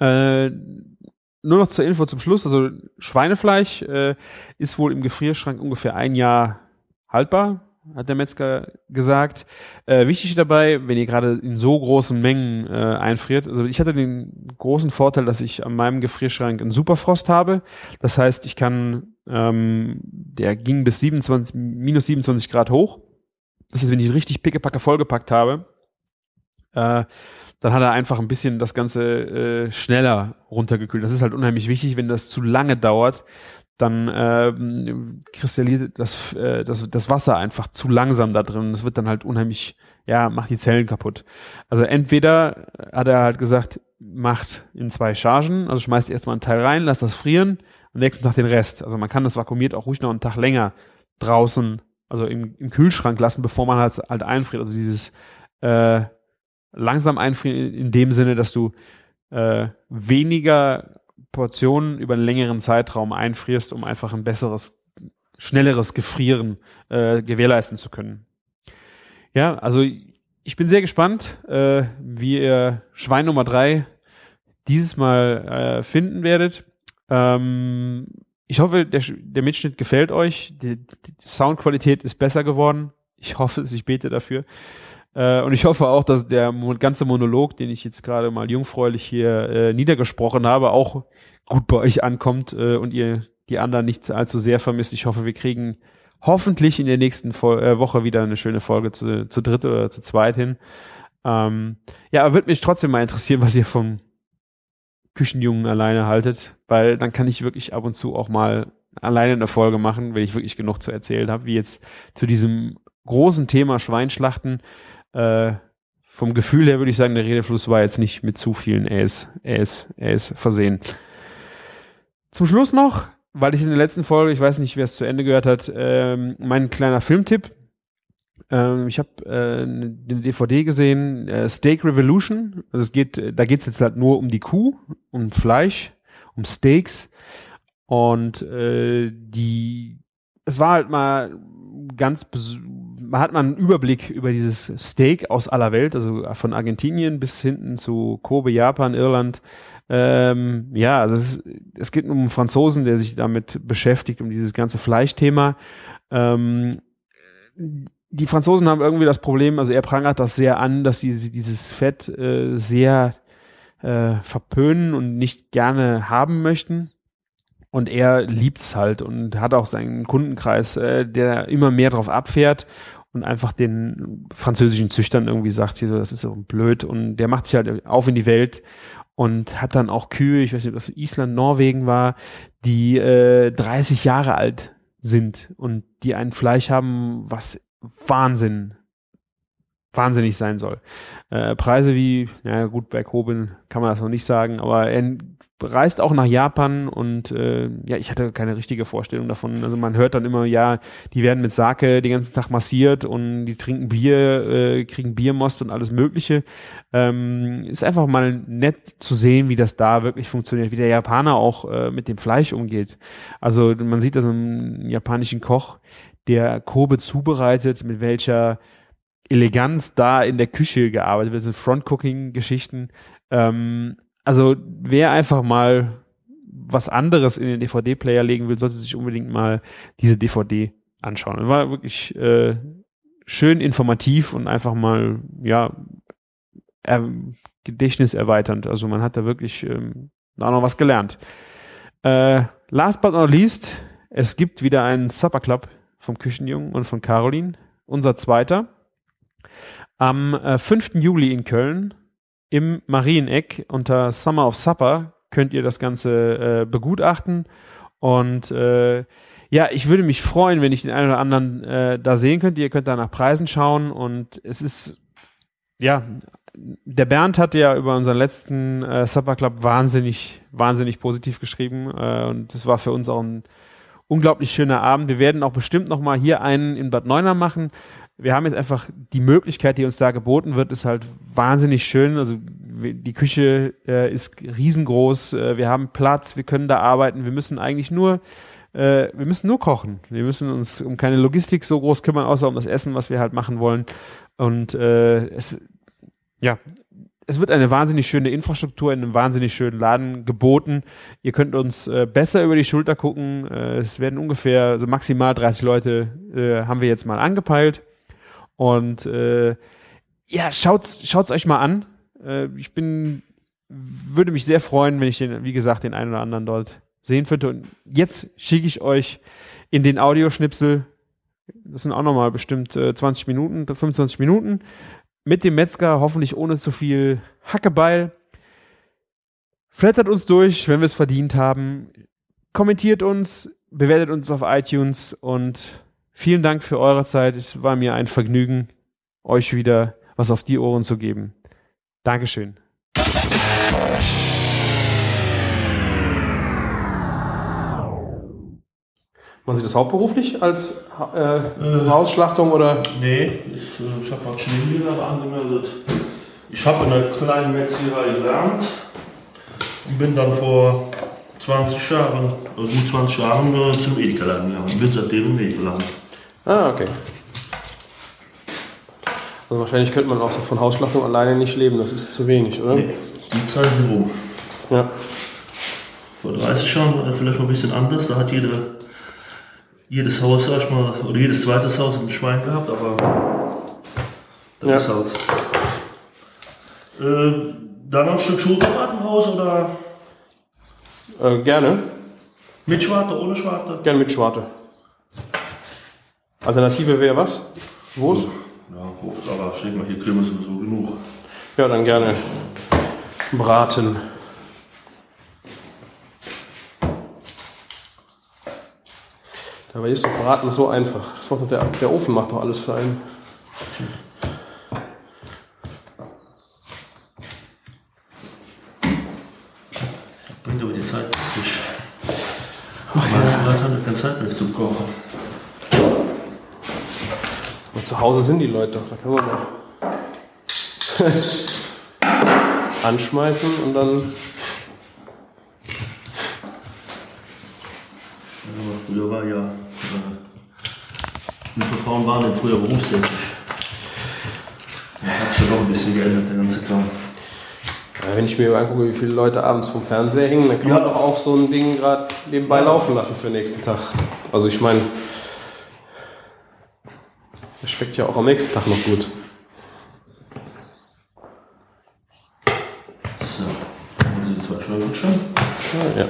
Äh, nur noch zur Info zum Schluss. Also Schweinefleisch äh, ist wohl im Gefrierschrank ungefähr ein Jahr haltbar hat der Metzger gesagt. Äh, wichtig dabei, wenn ihr gerade in so großen Mengen äh, einfriert, also ich hatte den großen Vorteil, dass ich an meinem Gefrierschrank einen Superfrost habe. Das heißt, ich kann, ähm, der ging bis 27, minus 27 Grad hoch. Das heißt, wenn ich richtig pickepacke vollgepackt habe, äh, dann hat er einfach ein bisschen das Ganze äh, schneller runtergekühlt. Das ist halt unheimlich wichtig, wenn das zu lange dauert, dann ähm, kristalliert das, äh, das, das Wasser einfach zu langsam da drin. Das wird dann halt unheimlich, ja, macht die Zellen kaputt. Also entweder hat er halt gesagt, macht in zwei Chargen, also schmeißt erstmal einen Teil rein, lasst das frieren, am nächsten Tag den Rest. Also man kann das vakuumiert auch ruhig noch einen Tag länger draußen, also im, im Kühlschrank lassen, bevor man halt, halt einfriert. Also dieses äh, langsam einfrieren in dem Sinne, dass du äh, weniger Portionen über einen längeren Zeitraum einfrierst, um einfach ein besseres, schnelleres Gefrieren äh, gewährleisten zu können. Ja, also ich bin sehr gespannt, äh, wie ihr Schwein Nummer drei dieses Mal äh, finden werdet. Ähm, ich hoffe, der, der Mitschnitt gefällt euch. Die, die Soundqualität ist besser geworden. Ich hoffe es, ich bete dafür. Äh, und ich hoffe auch, dass der ganze Monolog, den ich jetzt gerade mal jungfräulich hier äh, niedergesprochen habe, auch gut bei euch ankommt äh, und ihr die anderen nicht allzu sehr vermisst. Ich hoffe, wir kriegen hoffentlich in der nächsten Vol äh, Woche wieder eine schöne Folge zu, zu dritt oder zu zweit hin. Ähm, ja, aber würde mich trotzdem mal interessieren, was ihr vom Küchenjungen alleine haltet, weil dann kann ich wirklich ab und zu auch mal alleine eine Folge machen, wenn ich wirklich genug zu erzählen habe, wie jetzt zu diesem großen Thema Schweinschlachten. Äh, vom Gefühl her würde ich sagen, der Redefluss war jetzt nicht mit zu vielen Äs, Äs, Äs versehen. Zum Schluss noch, weil ich in der letzten Folge, ich weiß nicht, wer es zu Ende gehört hat, ähm, mein kleiner Filmtipp. Ähm, ich habe äh, eine DVD gesehen, äh, Steak Revolution. Also es geht, da geht es jetzt halt nur um die Kuh, um Fleisch, um Steaks. Und äh, die, es war halt mal ganz hat mal einen Überblick über dieses Steak aus aller Welt, also von Argentinien bis hinten zu Kobe, Japan, Irland. Ähm, ja, also es, es geht um einen Franzosen, der sich damit beschäftigt, um dieses ganze Fleischthema. Ähm, die Franzosen haben irgendwie das Problem, also er prangert das sehr an, dass sie dieses Fett äh, sehr äh, verpönen und nicht gerne haben möchten. Und er liebt's halt und hat auch seinen Kundenkreis, äh, der immer mehr drauf abfährt und einfach den französischen Züchtern irgendwie sagt, hier, das ist so blöd. Und der macht sich halt auf in die Welt und hat dann auch Kühe, ich weiß nicht, ob das Island, Norwegen war, die äh, 30 Jahre alt sind und die ein Fleisch haben, was Wahnsinn, wahnsinnig sein soll. Äh, Preise wie, ja gut, bei Kobin kann man das noch nicht sagen, aber er reist auch nach Japan und äh, ja, ich hatte keine richtige Vorstellung davon. Also man hört dann immer, ja, die werden mit Sake den ganzen Tag massiert und die trinken Bier, äh, kriegen Biermost und alles Mögliche. Ähm, ist einfach mal nett zu sehen, wie das da wirklich funktioniert, wie der Japaner auch äh, mit dem Fleisch umgeht. Also man sieht das im japanischen Koch, der Kobe zubereitet, mit welcher Eleganz da in der Küche gearbeitet wird, so Front-Cooking-Geschichten. Ähm, also wer einfach mal was anderes in den DVD-Player legen will, sollte sich unbedingt mal diese DVD anschauen. War wirklich äh, schön informativ und einfach mal, ja, er, Gedächtnis erweiternd. Also man hat da wirklich ähm, auch noch was gelernt. Äh, last but not least, es gibt wieder einen Supper Club vom Küchenjungen und von Caroline, unser zweiter. Am äh, 5. Juli in Köln im Marieneck unter Summer of Supper könnt ihr das Ganze äh, begutachten. Und äh, ja, ich würde mich freuen, wenn ich den einen oder anderen äh, da sehen könnte. Ihr könnt da nach Preisen schauen und es ist, ja, der Bernd hatte ja über unseren letzten äh, Supper Club wahnsinnig, wahnsinnig positiv geschrieben äh, und das war für uns auch ein unglaublich schöner Abend. Wir werden auch bestimmt noch mal hier einen in Bad Neuner machen. Wir haben jetzt einfach die Möglichkeit, die uns da geboten wird, ist halt wahnsinnig schön. Also die Küche äh, ist riesengroß, äh, wir haben Platz, wir können da arbeiten, wir müssen eigentlich nur äh, wir müssen nur kochen. Wir müssen uns um keine Logistik so groß kümmern, außer um das Essen, was wir halt machen wollen. Und äh, es, ja, es wird eine wahnsinnig schöne Infrastruktur in einem wahnsinnig schönen Laden geboten. Ihr könnt uns äh, besser über die Schulter gucken. Äh, es werden ungefähr, also maximal 30 Leute äh, haben wir jetzt mal angepeilt. Und äh, ja, schaut's, schaut's euch mal an. Äh, ich bin, würde mich sehr freuen, wenn ich den, wie gesagt, den einen oder anderen dort sehen könnte. Und jetzt schicke ich euch in den Audioschnipsel, das sind auch nochmal bestimmt äh, 20 Minuten, 25 Minuten, mit dem Metzger, hoffentlich ohne zu viel Hackebeil. Flattert uns durch, wenn wir es verdient haben. Kommentiert uns, bewertet uns auf iTunes und vielen Dank für eure Zeit. Es war mir ein Vergnügen, euch wieder was auf die Ohren zu geben. Dankeschön. Machen Sie das hauptberuflich als äh, Hausschlachtung oder? Nee, ich, äh, ich habe praktisch Nebengewerbe angemeldet. Ich habe in einer kleinen Metzgerei gelernt und bin dann vor 20 Jahren, also gut 20 Jahren äh, zum Edeka gegangen und bin seitdem im Edeka gelandet. Ah, okay. Also wahrscheinlich könnte man auch so von Hausschlachtung alleine nicht leben, das ist zu wenig, oder? Nee, die Zeit sind rum. Ja. Vor 30 Jahren war das vielleicht mal ein bisschen anders, da hat jede, jedes Haus, sag ich mal, oder jedes zweite Haus ein Schwein gehabt, aber das Ja. ist halt. Äh, dann noch ein Stück Schokobraten raus oder Äh, gerne. mit Schwarte, ohne Schwarte? Gerne mit Schwarte. Alternative wäre was? Wurst? Ja, Wurst, aber denke mal, hier kriegen wir sowieso genug. Ja, dann gerne Braten. Dabei ist doch Braten so einfach. Das macht doch der, der Ofen macht doch alles für einen. Bringt aber die Zeit mit sich. Die meisten Leute haben ja keine Zeit mehr zum Kochen. Zu Hause sind die Leute doch. Da können wir mal anschmeißen und dann. Früher war ja. Äh, wie viele Frauen waren denn früher berufstätig? Hat sich doch ein bisschen geändert, der ganze Kram. Wenn ich mir angucke, wie viele Leute abends vom Fernseher hängen, dann kann man Ja. doch auch so ein Ding gerade nebenbei laufen lassen für den nächsten Tag. Also ich meine, schmeckt ja auch am nächsten Tag noch gut. So, haben die zwei Scheiben schon? Ja, ja.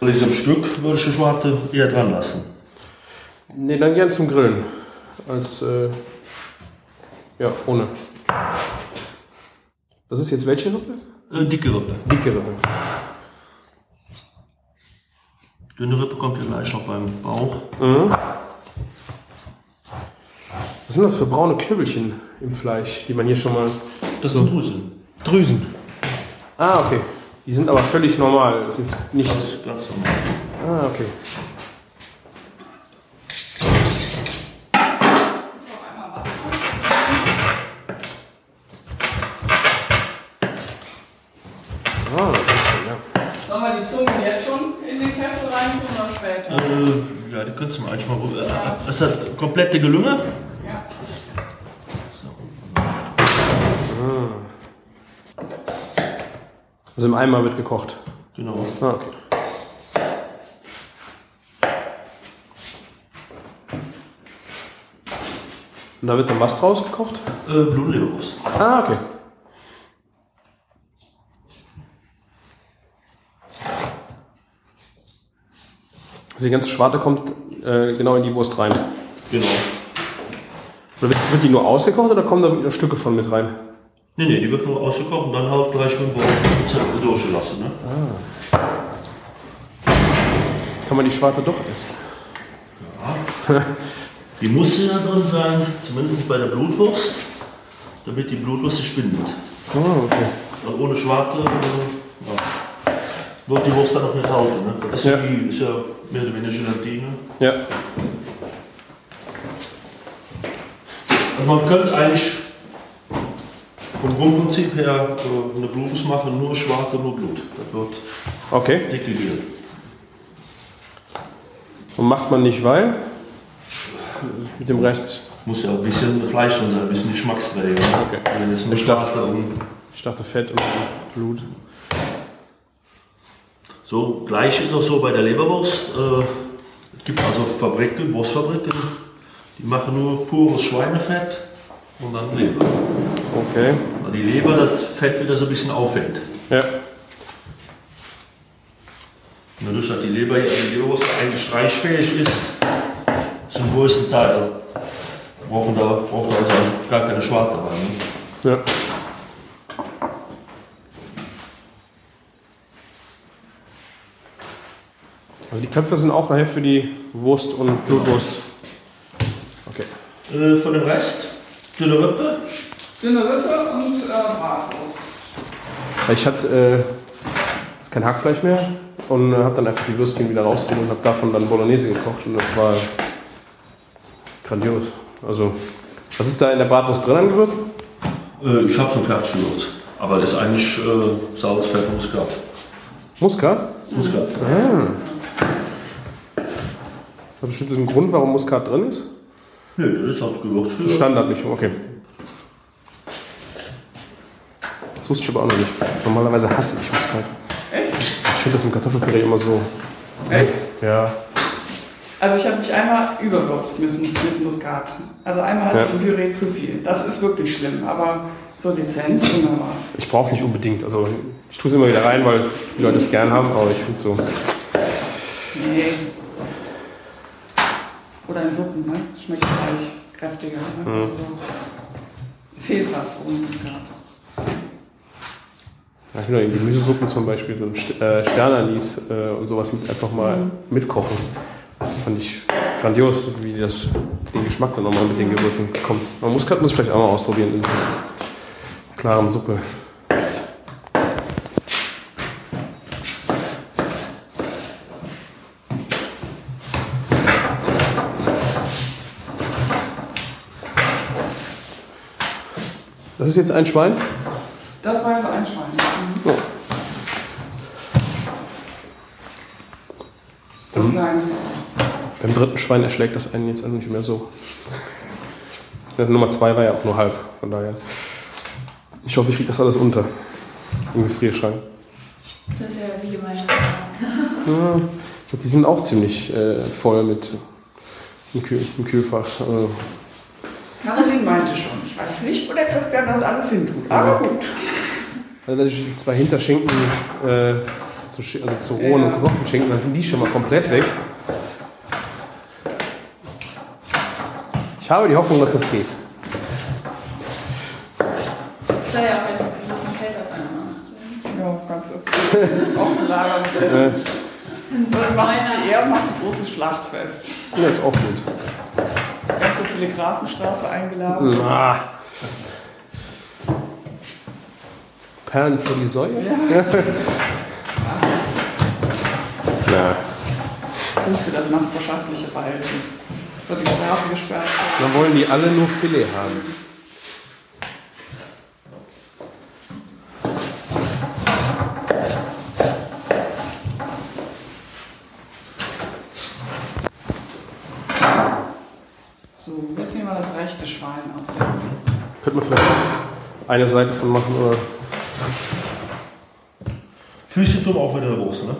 An diesem Stück würde ich die Schwarte eher dran lassen. Nee, dann gern zum Grillen. Als, äh, ja, ohne. Das ist jetzt welche Rippe? Äh, dicke Rippe. Dicke Rippe. Dünne Rippe kommt ja gleich noch beim Bauch. Was sind das für braune Knüppelchen im Fleisch, die man hier schon mal. Das sind Drüsen. Drüsen. Ah, okay. Die sind aber völlig normal. Das ist jetzt nicht. Das ist ganz normal. Ah, okay. komplette Gelünge. Also im Eimer wird gekocht. Genau. Ah, okay. Und da wird dann was draus gekocht? Äh, Blumenleberwurst. Ah, okay. Also die ganze Schwarte kommt äh, genau in die Wurst rein. Genau. Oder wird, die nur ausgekocht oder kommen da wieder Stücke von mit rein? Nee, nee, die wird nur ausgekocht und dann halt gleich mit dem Wurst durchgelassen. Ne? Kann man die Schwarte doch essen? Die muss ja drin sein, zumindest bei der Blutwurst, damit die Blutwurst sich bindet. Oh, okay. Und ohne Schwarte äh, ja, wird die Wurst dann noch nicht halten. Ne? Das ist, Ja. wie, ist ja mehr oder weniger Gelatine. Ja. Also man könnte eigentlich vom Grundprinzip her äh, eine Blutwurst machen, nur Schwarte, nur Blut. Das wird Okay. dekliniert. Und macht man nicht, weil? Mit dem Rest. Muss ja ein bisschen Fleisch drin sein, ein bisschen Geschmacksträger. Okay. Wenn jetzt nur Ich dachte- Ich dachte Fett und Blut. So, gleich ist auch so bei der Leberwurst. Äh, es gibt also Fabriken, Wurstfabriken, die machen nur pures Schweinefett und dann Leber. Okay. Weil die Leber das Fett wieder so ein bisschen auffängt. Ja. Dadurch, dass die Leber, die Leberwurst eigentlich streichfähig ist, zum größten Teil brauchen da, braucht da also gar keine Schwarte dabei. Ne? Ja. Also die Köpfe sind auch nachher für die Wurst und Blutwurst. Äh, von dem Rest, dünne Rippe, Dünne Rippe und äh, Bratwurst. Ich hatte äh, jetzt kein Hackfleisch mehr und habe dann einfach die Würstchen wieder rausgeholt und habe davon dann Bolognese gekocht und das war grandios. Also, was ist da in der Bratwurst drin an Gewürzen? äh, ich habe so fertig gewürzt. Aber das ist eigentlich äh, Salz, Pfeffer, Muskat. Muskat? Muskat. Hat bestimmt einen Grund, warum Muskat drin ist? Nö, das ist halt Gewürz für Standardmischung, okay. Das wusste ich aber auch noch nicht. Normalerweise hasse ich Muskat. Echt? Ich finde das im Kartoffelpüree immer so. Echt? Ja. Also ich habe mich einmal überwürzt müssen mit Muskat. Also einmal hatte Ja. ich im Püree zu viel. Das ist wirklich schlimm, aber so dezent, wunderbar. Ich brauche es nicht unbedingt. Also ich tue es immer wieder rein, weil die Leute es gern haben, aber ich finde es so. Nee. Oder in Suppen, ne? Schmeckt gleich kräftiger. Ne? Also so. Fehlt was ohne Muskat. Ja, genau, in Gemüsesuppen zum Beispiel, so ein äh, Sternanis äh, und sowas mit, einfach mal mitkochen. Fand ich grandios, wie das den Geschmack dann nochmal mit den Gewürzen kommt. Man Muskat muss ich vielleicht auch mal ausprobieren in einer klaren Suppe. Das ist jetzt ein Schwein? Das war also ein Schwein. Mhm. Ja. Das ist eins. Beim dritten Schwein erschlägt das einen jetzt nicht mehr so. Nummer zwei war ja auch nur halb, von daher. Ich hoffe, ich kriege das alles unter. Im Gefrierschrank. Das ist ja wie meine Ja, die sind auch ziemlich äh, voll mit im, Kühl, im Kühlfach. Also, Caroline meinte schon, ich weiß nicht, wo der Christian das alles hintut. Aber gut. also die zwei Hinterschinken äh, zu, also zu rohen und Ja. gekochten Schinken, dann sind die schon mal komplett weg. Ich habe die Hoffnung, dass das geht. soll ja auch jetzt ein bisschen kälter sein. Ne? Ja, ganz okay. Draußen lagern und essen. Dann macht es er macht ein großes Schlachtfest. Ja, ist auch gut. Ganze Telegrafenstraße eingeladen. Na. Perlen für die Säue? Ja. Na, Gut für das nachbarschaftliche Verhältnis. Wird die Straße gesperrt. dann wollen die alle nur Filet haben. So, jetzt nehmen wir das rechte Schwein aus der Könnte man vielleicht eine Seite von machen oder. Füßchen tun auch wieder Wurst, ne?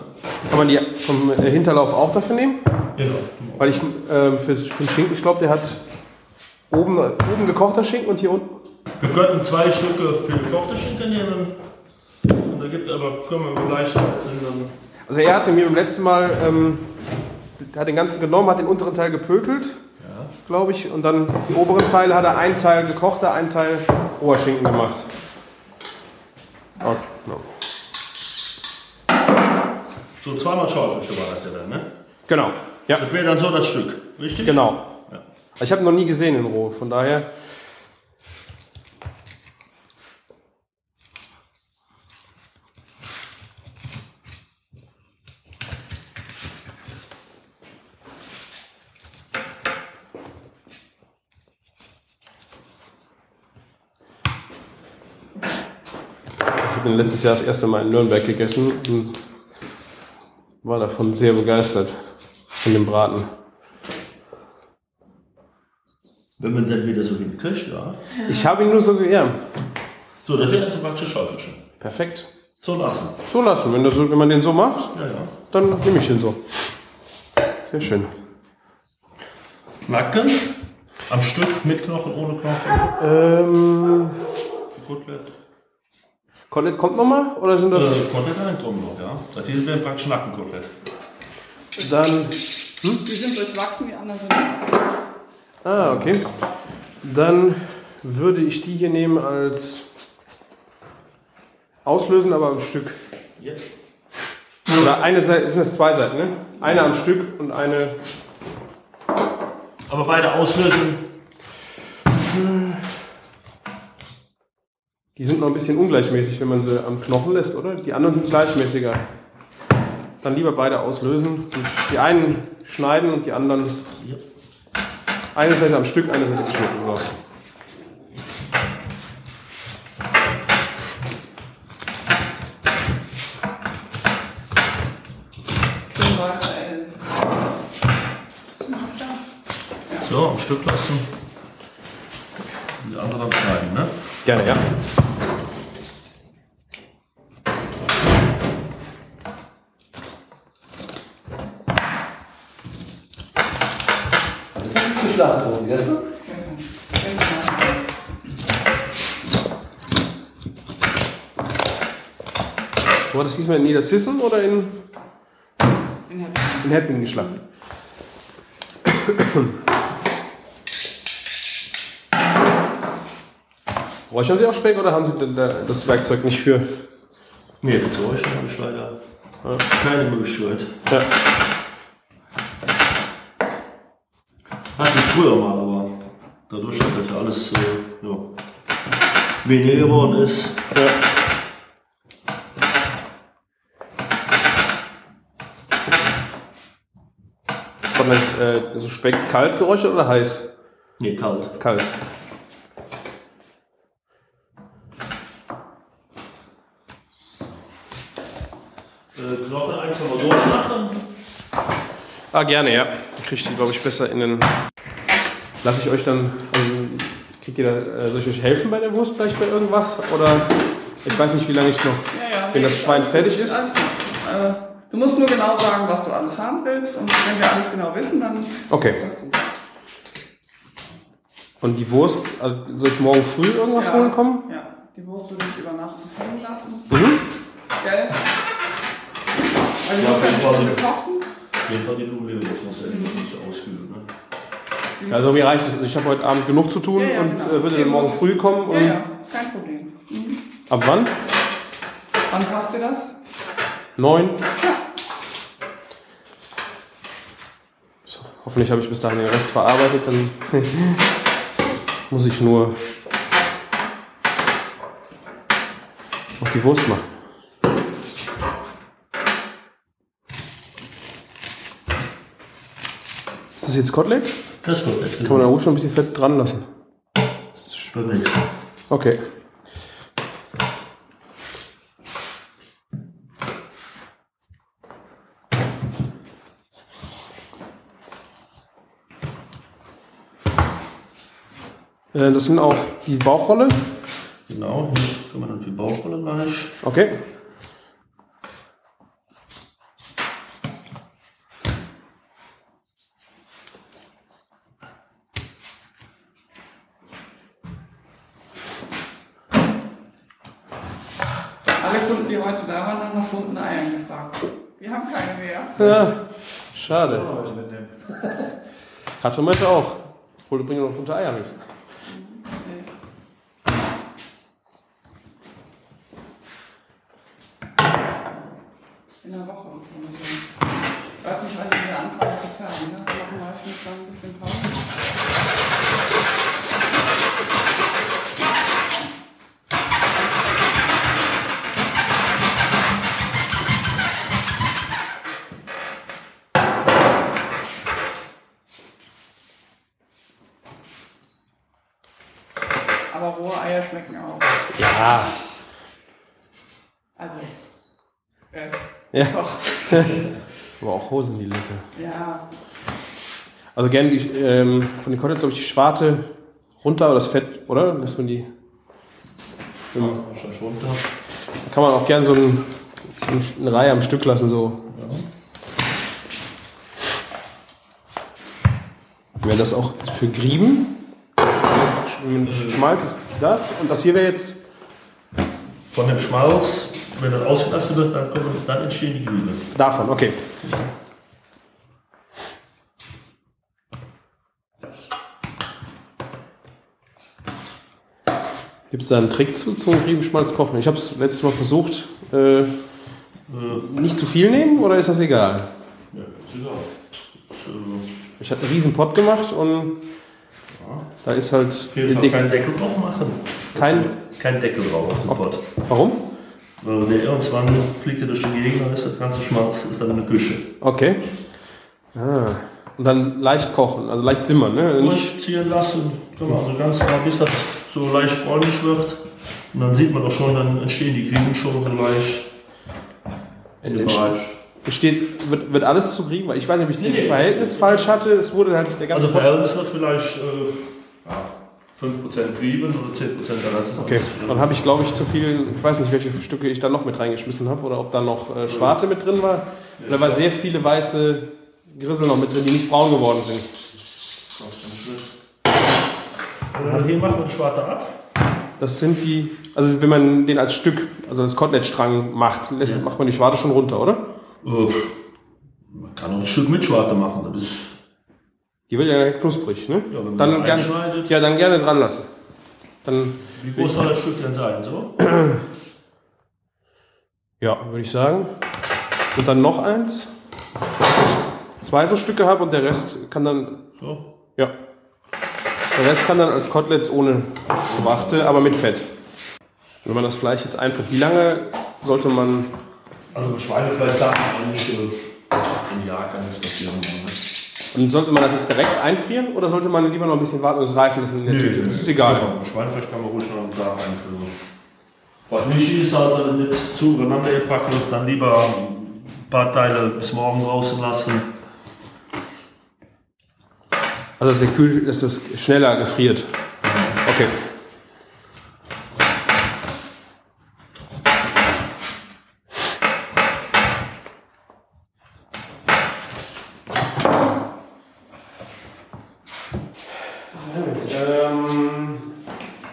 Kann man die vom äh, Hinterlauf auch dafür nehmen? Ja. Weil ich ähm, für, für den Schinken, ich glaube, der hat oben, oben gekochter Schinken und hier unten. Wir könnten zwei Stücke für gekochte Schinken nehmen. Und da gibt aber, können wir gleich. Also er hatte mir beim letzten Mal ähm, hat den ganzen genommen, hat den unteren Teil gepökelt, glaube ich, und dann die oberen Teile hat er einen Teil gekochter, einen Teil Oberschinken gemacht. Okay, no. So zweimal Schaufelchen war das ja dann, ne? Genau, ja, Das wäre dann so das Stück, richtig? genau. Ja. Ich habe noch nie gesehen in Roh, von daher. Habe ihn letztes Jahr das erste Mal in Nürnberg gegessen und war davon sehr begeistert von dem Braten. Wenn man dann wieder so hinkriegt, ja. Ich habe ihn nur so, ge- ja, So, das wäre ein praktisch Schaufelchen. perfekt. So lassen. So lassen. Wenn, das wenn man den so macht, Ja, ja. dann nehme ich den so. Sehr schön. Nacken. Am Stück mit Knochen, ohne Knochen. Ähm, Kotelett. Kotelett kommt nochmal? Oder sind das Äh, Kotelett kommen noch, ja. Das hier wäre praktisch Nackenkotelett. dann. Die sind durchwachsen, die anderen sind. Ah, okay. Dann würde ich die hier nehmen als auslösen, aber am Stück. Ja. Oder eine Seite, sind das zwei Seiten, ne? Eine am Stück und eine. Aber beide auslösen. Die sind noch ein bisschen ungleichmäßig, wenn man sie am Knochen lässt, oder? Die anderen sind gleichmäßiger. Dann lieber beide auslösen. Und die einen schneiden und die anderen eine Seite am Stück, eine Seite geschnitten. So. So, am Stück lassen. Die andere dann schneiden, ne? Gerne, ja. Das ist jetzt geschlachtet worden, gestern? Gestern. Gestern. War das diesmal in Niederzissen oder in, In der in geschlachtet? Räuchern Sie auch Speck oder haben Sie denn da das Werkzeug nicht für? Nee, für zu euch habe ich leider keine Möglichkeit. Ja. Hatte ich früher mal, aber dadurch, dass das ja alles äh, ja, weniger geworden ist. ja. Das äh, so Speck kalt geräuchert oder heiß? Nee, kalt. Kalt. Äh, Knochen einfach mal durchmachen. Ah, gerne, ja. Dann kriege ich die, glaube ich, besser in den. Lasse ich euch dann. Also, kriegt ihr da, äh, soll ich euch helfen bei der Wurst gleich bei irgendwas? Oder ich weiß nicht, wie lange ich noch. Ja, ja. Wenn das Schwein fertig ist? Gut. Du musst nur genau sagen, was du alles haben willst. Und wenn wir alles genau wissen, dann Okay. ist das du. Und die Wurst, also soll ich morgen früh irgendwas Ja. holen kommen? Ja, die Wurst würde ich über Nacht hängen lassen. Mhm. Gell? Also Ja, du musst ja nicht die Nudeln, das muss ja nicht so auskühlen. Ne? Also mir reicht es. Also Ich habe heute Abend genug zu tun Ja, ja, und genau. äh, würde dann morgen früh kommen. Und Ja, ja, kein Problem. Mhm. Ab wann? Wann passt dir das? Neun? So, hoffentlich habe ich bis dahin den Rest verarbeitet. Dann muss ich nur noch die Wurst machen. Ist das jetzt Kotelett? Das ist. Das Kann man da ruhig schon ein bisschen Fett dran lassen. ist beim nächsten. Okay. Das sind auch die Bauchrolle. Genau, hier kann man dann die Bauchrolle gleich. Okay. Alle Kunden, die heute da waren, haben nach bunten Eiern gefragt. Wir haben keine mehr. Ja, Schade. Katrin meinte auch. Hol, bring noch bunte Eier mit. Nee. In der Woche. kann man sagen. Ich weiß nicht, wann die wieder anfangen zu färben. Ne? Wir machen meistens dann ein bisschen Pause. Aber rohe Eier schmecken auch. Ja. Also, äh, Ja. kocht. Hosen die Lücke. Ja, Also gerne die, ähm, von den Koteletts, glaube ich, die Schwarte runter oder das Fett, oder? Lässt man die. Wahrscheinlich runter. Da kann man auch gerne so ein, eine Reihe am Stück lassen, so. Wäre das auch für Grieben? Schmalz ist das und das hier wäre jetzt. Von dem Schmalz, wenn das ausgelassen wird, dann, kommen, dann entstehen die Grüne. Davon, okay. Gibt es da einen Trick zu zum Riebenschmalz kochen? Ich habe es letztes Mal versucht. Äh, nicht zu viel nehmen oder ist das egal? Ja, ist egal. Ich habe einen riesen Pott gemacht und da ist halt. Noch keinen Deckel drauf machen. Kein- kein Deckel drauf auf den Pott. Warum? Weil der irgendwann fliegt er durch die Gegend, dann ist das ganze Schmalz ist dann in der Küche. Okay. Ah. Und dann leicht kochen, also leicht simmern, ne? Nicht, Durchziehen lassen, genau, also ganz nah, bis das so leicht bräunlich wird. Und dann sieht man auch schon, dann entstehen die Griechen schon so leicht in dem Bereich. Besteht, wird, wird alles zu kriegen, weil ich weiß nicht, ob ich Nee, das nee. Verhältnis falsch hatte. Es wurde halt der ganze Also Verhältnis wird vielleicht äh, ja, 5% Grieven oder 10% der Rest ist Okay, dann habe ich glaube ich zu viel, ich weiß nicht, welche Stücke ich da noch mit reingeschmissen habe oder ob da noch äh, Schwarte mit drin war. Da war sehr viele weiße Grissel noch mit drin, die nicht braun geworden sind. Dann hier machen wir den Schwarte ab. Das sind die, also wenn man den als Stück, also als Kotelettstrang macht, lässt, macht man die Schwarte schon runter, oder? Äh, man kann auch ein Stück mit Schwarte machen. Das ist, Die wird ja knusprig, ne? ja, wenn man Dann gern-. Ja, dann gerne dran lassen. Dann, Wie groß soll das Stück denn sein? So? ja, würde ich sagen. Und dann noch eins. Zwei so Stücke habe und der Rest kann dann so. Ja. Der Rest kann dann als Koteletts ohne Schwarte, aber mit Fett. Wenn man das Fleisch jetzt einfriert, wie lange sollte man. Also Schweinefleisch sagt man eigentlich, im Jahr kann nichts passieren. Und sollte man das jetzt direkt einfrieren oder sollte man lieber noch ein bisschen warten und es reifen lassen in der Tüte? Das ist egal. Genau, Schweinefleisch kann man ruhig noch einen Tag einführen. Was wichtig ist, halt nicht zueinander packen, dann lieber ein paar Teile bis morgen draußen lassen. Also dass, Kühl, dass das schneller gefriert. Okay. Ähm,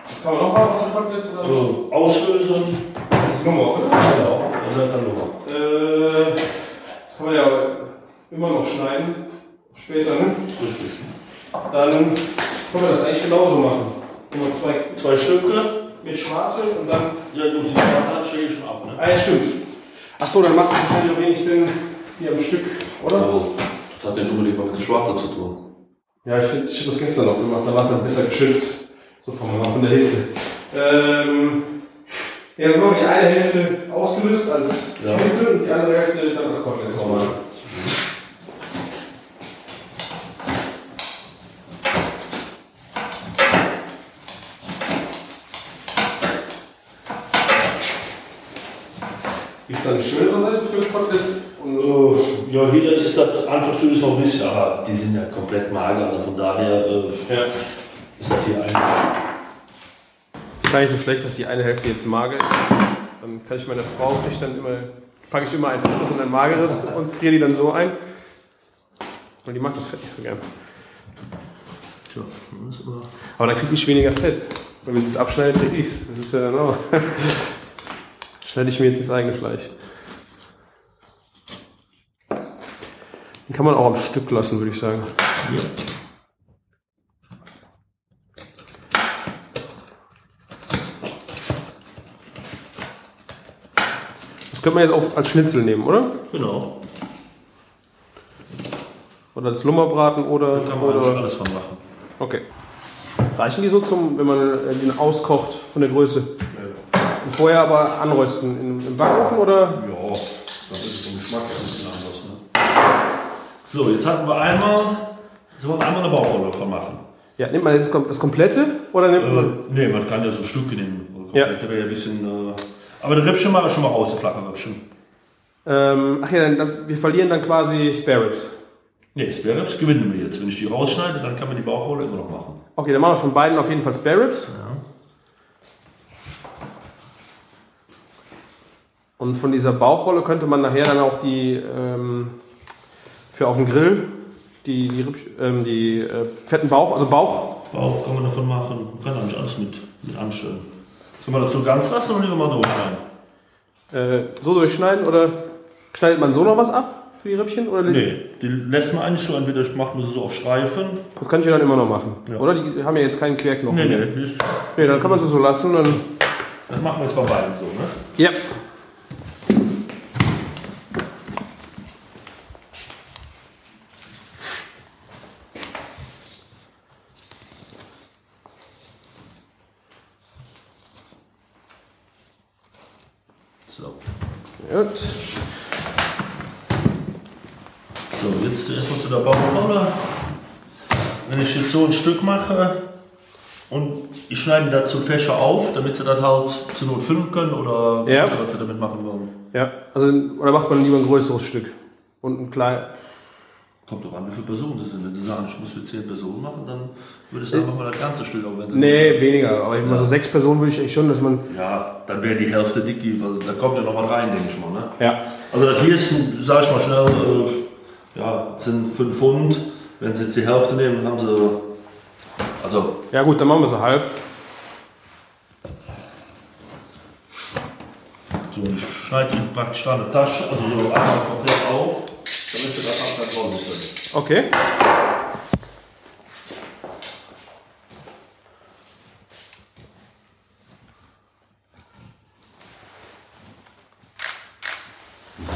was kann man noch machen aus dem Kotelett? Oder? Also auslösen. Das ist Nummer, oder? Genau, und dann dann noch. Äh, das kann man ja immer noch schneiden. Später, ne? Richtig. Dann können wir das eigentlich genauso machen. Immer zwei Zwei Stücke. mit Schwarte und dann. Ja gut, die Schwarte stehe ich schon ab. Ne? Ah ja, stimmt. Achso, dann macht es wahrscheinlich auch wenig Sinn hier am Stück, oder? Also, das hat ja nur mit der Schwarte zu tun. Ja, ich, find- ich habe das gestern noch gemacht, da war es dann besser geschützt. So von, von der Hitze. Ähm, ja, wir die eine Hälfte ausgelöst als Ja. Schnitzel und die andere Hälfte dann als Kotelett normal. Gibt es da eine schönere Seite für Koteletts? Und, Äh, Ja, hier ist das einfach schön noch ein bisschen, aber die sind ja komplett mager, also von daher äh, ja. ist das hier eigentlich. Ist gar nicht so schlecht, dass die eine Hälfte jetzt mager ist. Dann kann ich meine Frau, ich dann immer, fange ich immer ein fettes und ein mageres und friere die dann so ein. Und die mag das Fett nicht so gern. Tja, Aber dann kriege ich weniger Fett. Und wenn sie es abschneidet, kriege ich es. Das ist ja dann auch. Schneide ich mir jetzt ins eigene Fleisch. Den kann man auch am Stück lassen, würde ich sagen. Ja. Das könnte man jetzt auch als Schnitzel nehmen, oder? Genau. Oder als Lummerbraten oder. Da kann man oder alles von machen. okay. Reichen die so zum, wenn man äh, den auskocht von der Größe? Und vorher aber anrösten im, im Backofen oder? Ja, das ist vom Geschmack ein bisschen anders. Ne? So, jetzt hatten wir einmal, jetzt wollen wir einmal eine Bauchrolle davon machen. Ja, nimmt man das, kom- das komplette oder nimmt Äh, man. nee, man kann ja so Stücke nehmen. Ja. Komplett wäre ja ein bisschen. Äh, aber der Rippchen ich schon mal raus, der flache Rippchen. Ähm, ach ja, dann, dann, wir verlieren dann quasi Spare Ribs. Nee, Spare Ribs gewinnen wir jetzt. Wenn ich die rausschneide, dann kann man die Bauchrolle immer noch machen. Okay, dann machen wir von beiden auf jeden Fall Spare Ribs. Und von dieser Bauchrolle könnte man nachher dann auch die ähm, für auf dem Grill die, die, ähm, die äh, fetten Bauch, also Bauch. Bauch kann man davon machen. Man kann eigentlich alles mit, mit anstellen. Sollen wir dazu ganz lassen oder lieber mal durchschneiden? Äh, so durchschneiden oder schneidet man so noch was ab für die Rippchen? Oder Nee, die lässt man eigentlich so. Entweder macht man sie so auf Streifen. Das kann ich ja dann immer noch machen. Ja. Oder? Die haben ja jetzt keinen Querknochen. Nee, nee, Nee, dann kann man sie so lassen. Dann das machen wir jetzt bei beiden so. Ne? ja. So. Gut. So, jetzt erstmal zu der Bauchrolle. Wenn ich jetzt so ein Stück mache und ich schneide dazu Fächer auf, damit sie das halt zur Not filmen können oder Ja. was sie damit machen wollen. Ja, also oder macht man lieber ein größeres Stück und ein klein. Kommt doch an, wie viele Personen sie sind. Wenn sie sagen, ich muss für 10 Personen machen, dann würde ich sagen, machen wir das ganze Stück. Aber wenn sie Nee, weniger. Aber ich mal so sechs Personen würde ich eigentlich schon, dass man. Ja, dann wäre die Hälfte dick, weil da kommt ja noch was rein, denke ich mal. Ne? Ja. Also das hier ist, sag ich mal schnell, äh, ja, sind 5 Pfund. Wenn sie jetzt die Hälfte nehmen, haben sie, also Ja gut, dann machen wir so halb. so, ich schneide ihn praktisch da eine Tasche, also so einmal komplett auf, damit sie das halt rollen können. Okay.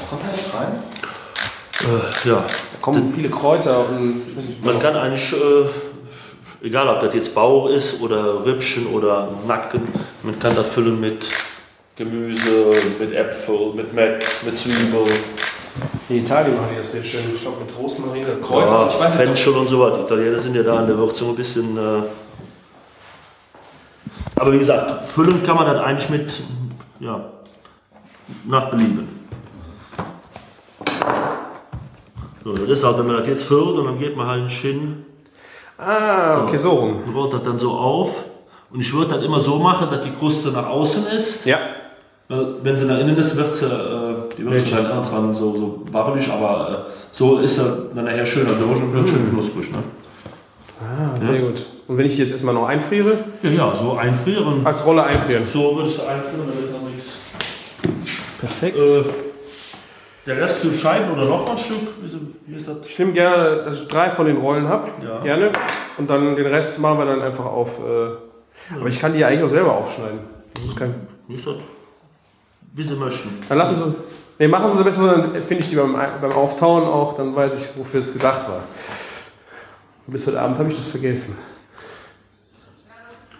Kommt da jetzt rein? Äh, ja, Da kommen viele Kräuter und. man kann eigentlich, äh, egal ob das jetzt Bauch ist oder Rippchen oder Nacken, man kann das füllen mit Gemüse, mit Äpfel, mit Meck, mit Zwiebeln. In Italien machen die das sehr schön. Ich glaube mit Rosmarin, Kräuter. Ja, ich weiß nicht. Fenchel und so was. Die Italiener sind ja da in der Würzung ein bisschen. Äh aber wie gesagt, füllen kann man das eigentlich mit, ja, nach Belieben. So, das ist halt, wenn man das jetzt füllt und dann geht man halt hin Ah, okay, so rum. und rollt das dann so auf. Und ich würde das immer so machen, dass die Kruste nach außen ist. Ja. Weil Wenn sie nach innen ist, wird sie, äh, die wird halt zwar so, so wabbelig, aber äh, so ist er dann nachher schöner durch und wird schön knusprig. Ne? Ah, sehr gut. Und wenn ich die jetzt erstmal noch einfriere, Ja, ja, so einfrieren. als Rolle einfrieren. So würdest du einfrieren, damit dann nichts. Perfekt. Äh, der Rest für Scheiben oder noch ein Stück? Wie ist, das? Ich nehme gerne, dass ich drei von den Rollen habe. Ja. Gerne. Und dann den Rest machen wir dann einfach auf. Äh, aber ich kann die ja eigentlich auch selber aufschneiden. Das ist kein. Wie ist das? Wie sie möchten. Dann lassen Sie. Nee, machen Sie so besser, dann finde ich die beim, beim Auftauen auch, dann weiß ich, wofür es gedacht war. Bis heute Abend habe ich das vergessen.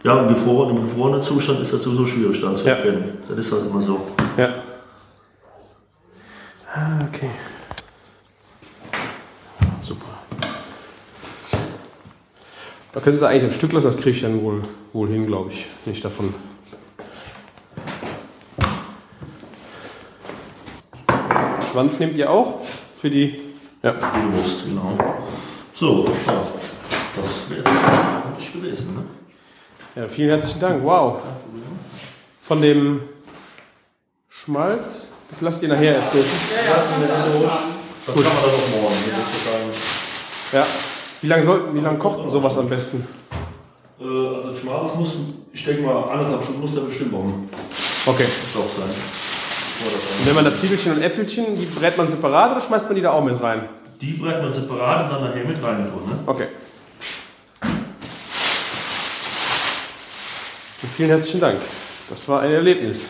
Ja, im gefrorenen, im gefrorenen Zustand ist das sowieso schwierig dann zu Ja. erkennen. Das ist halt immer so. Ja. Ah, okay. Super. Da können Sie eigentlich ein Stück lassen, das kriege ich dann wohl, wohl hin, glaube ich. Nicht davon. Schwanz nehmt ihr auch? Für die. Ja. Wie du musst, genau. So, ja. Das wäre jetzt nicht gewesen, ne? ja. Vielen herzlichen Dank. Wow. Von dem Schmalz, das lasst ihr nachher erst durch. Das kann man dann auch morgen. Das Ja. Wie lange sollten, wie lange kocht denn sowas am besten? äh, also Schmalz muss, ich denke mal, anderthalb Stunden muss der bestimmt auch im Okay. Stoff sein. Und wenn man da Zwiebelchen und Äpfelchen, die brät man separat oder schmeißt man die da auch mit rein? Die brechen wir separat und dann nachher mit rein tun. Ne? Okay. Und vielen herzlichen Dank. Das war ein Erlebnis.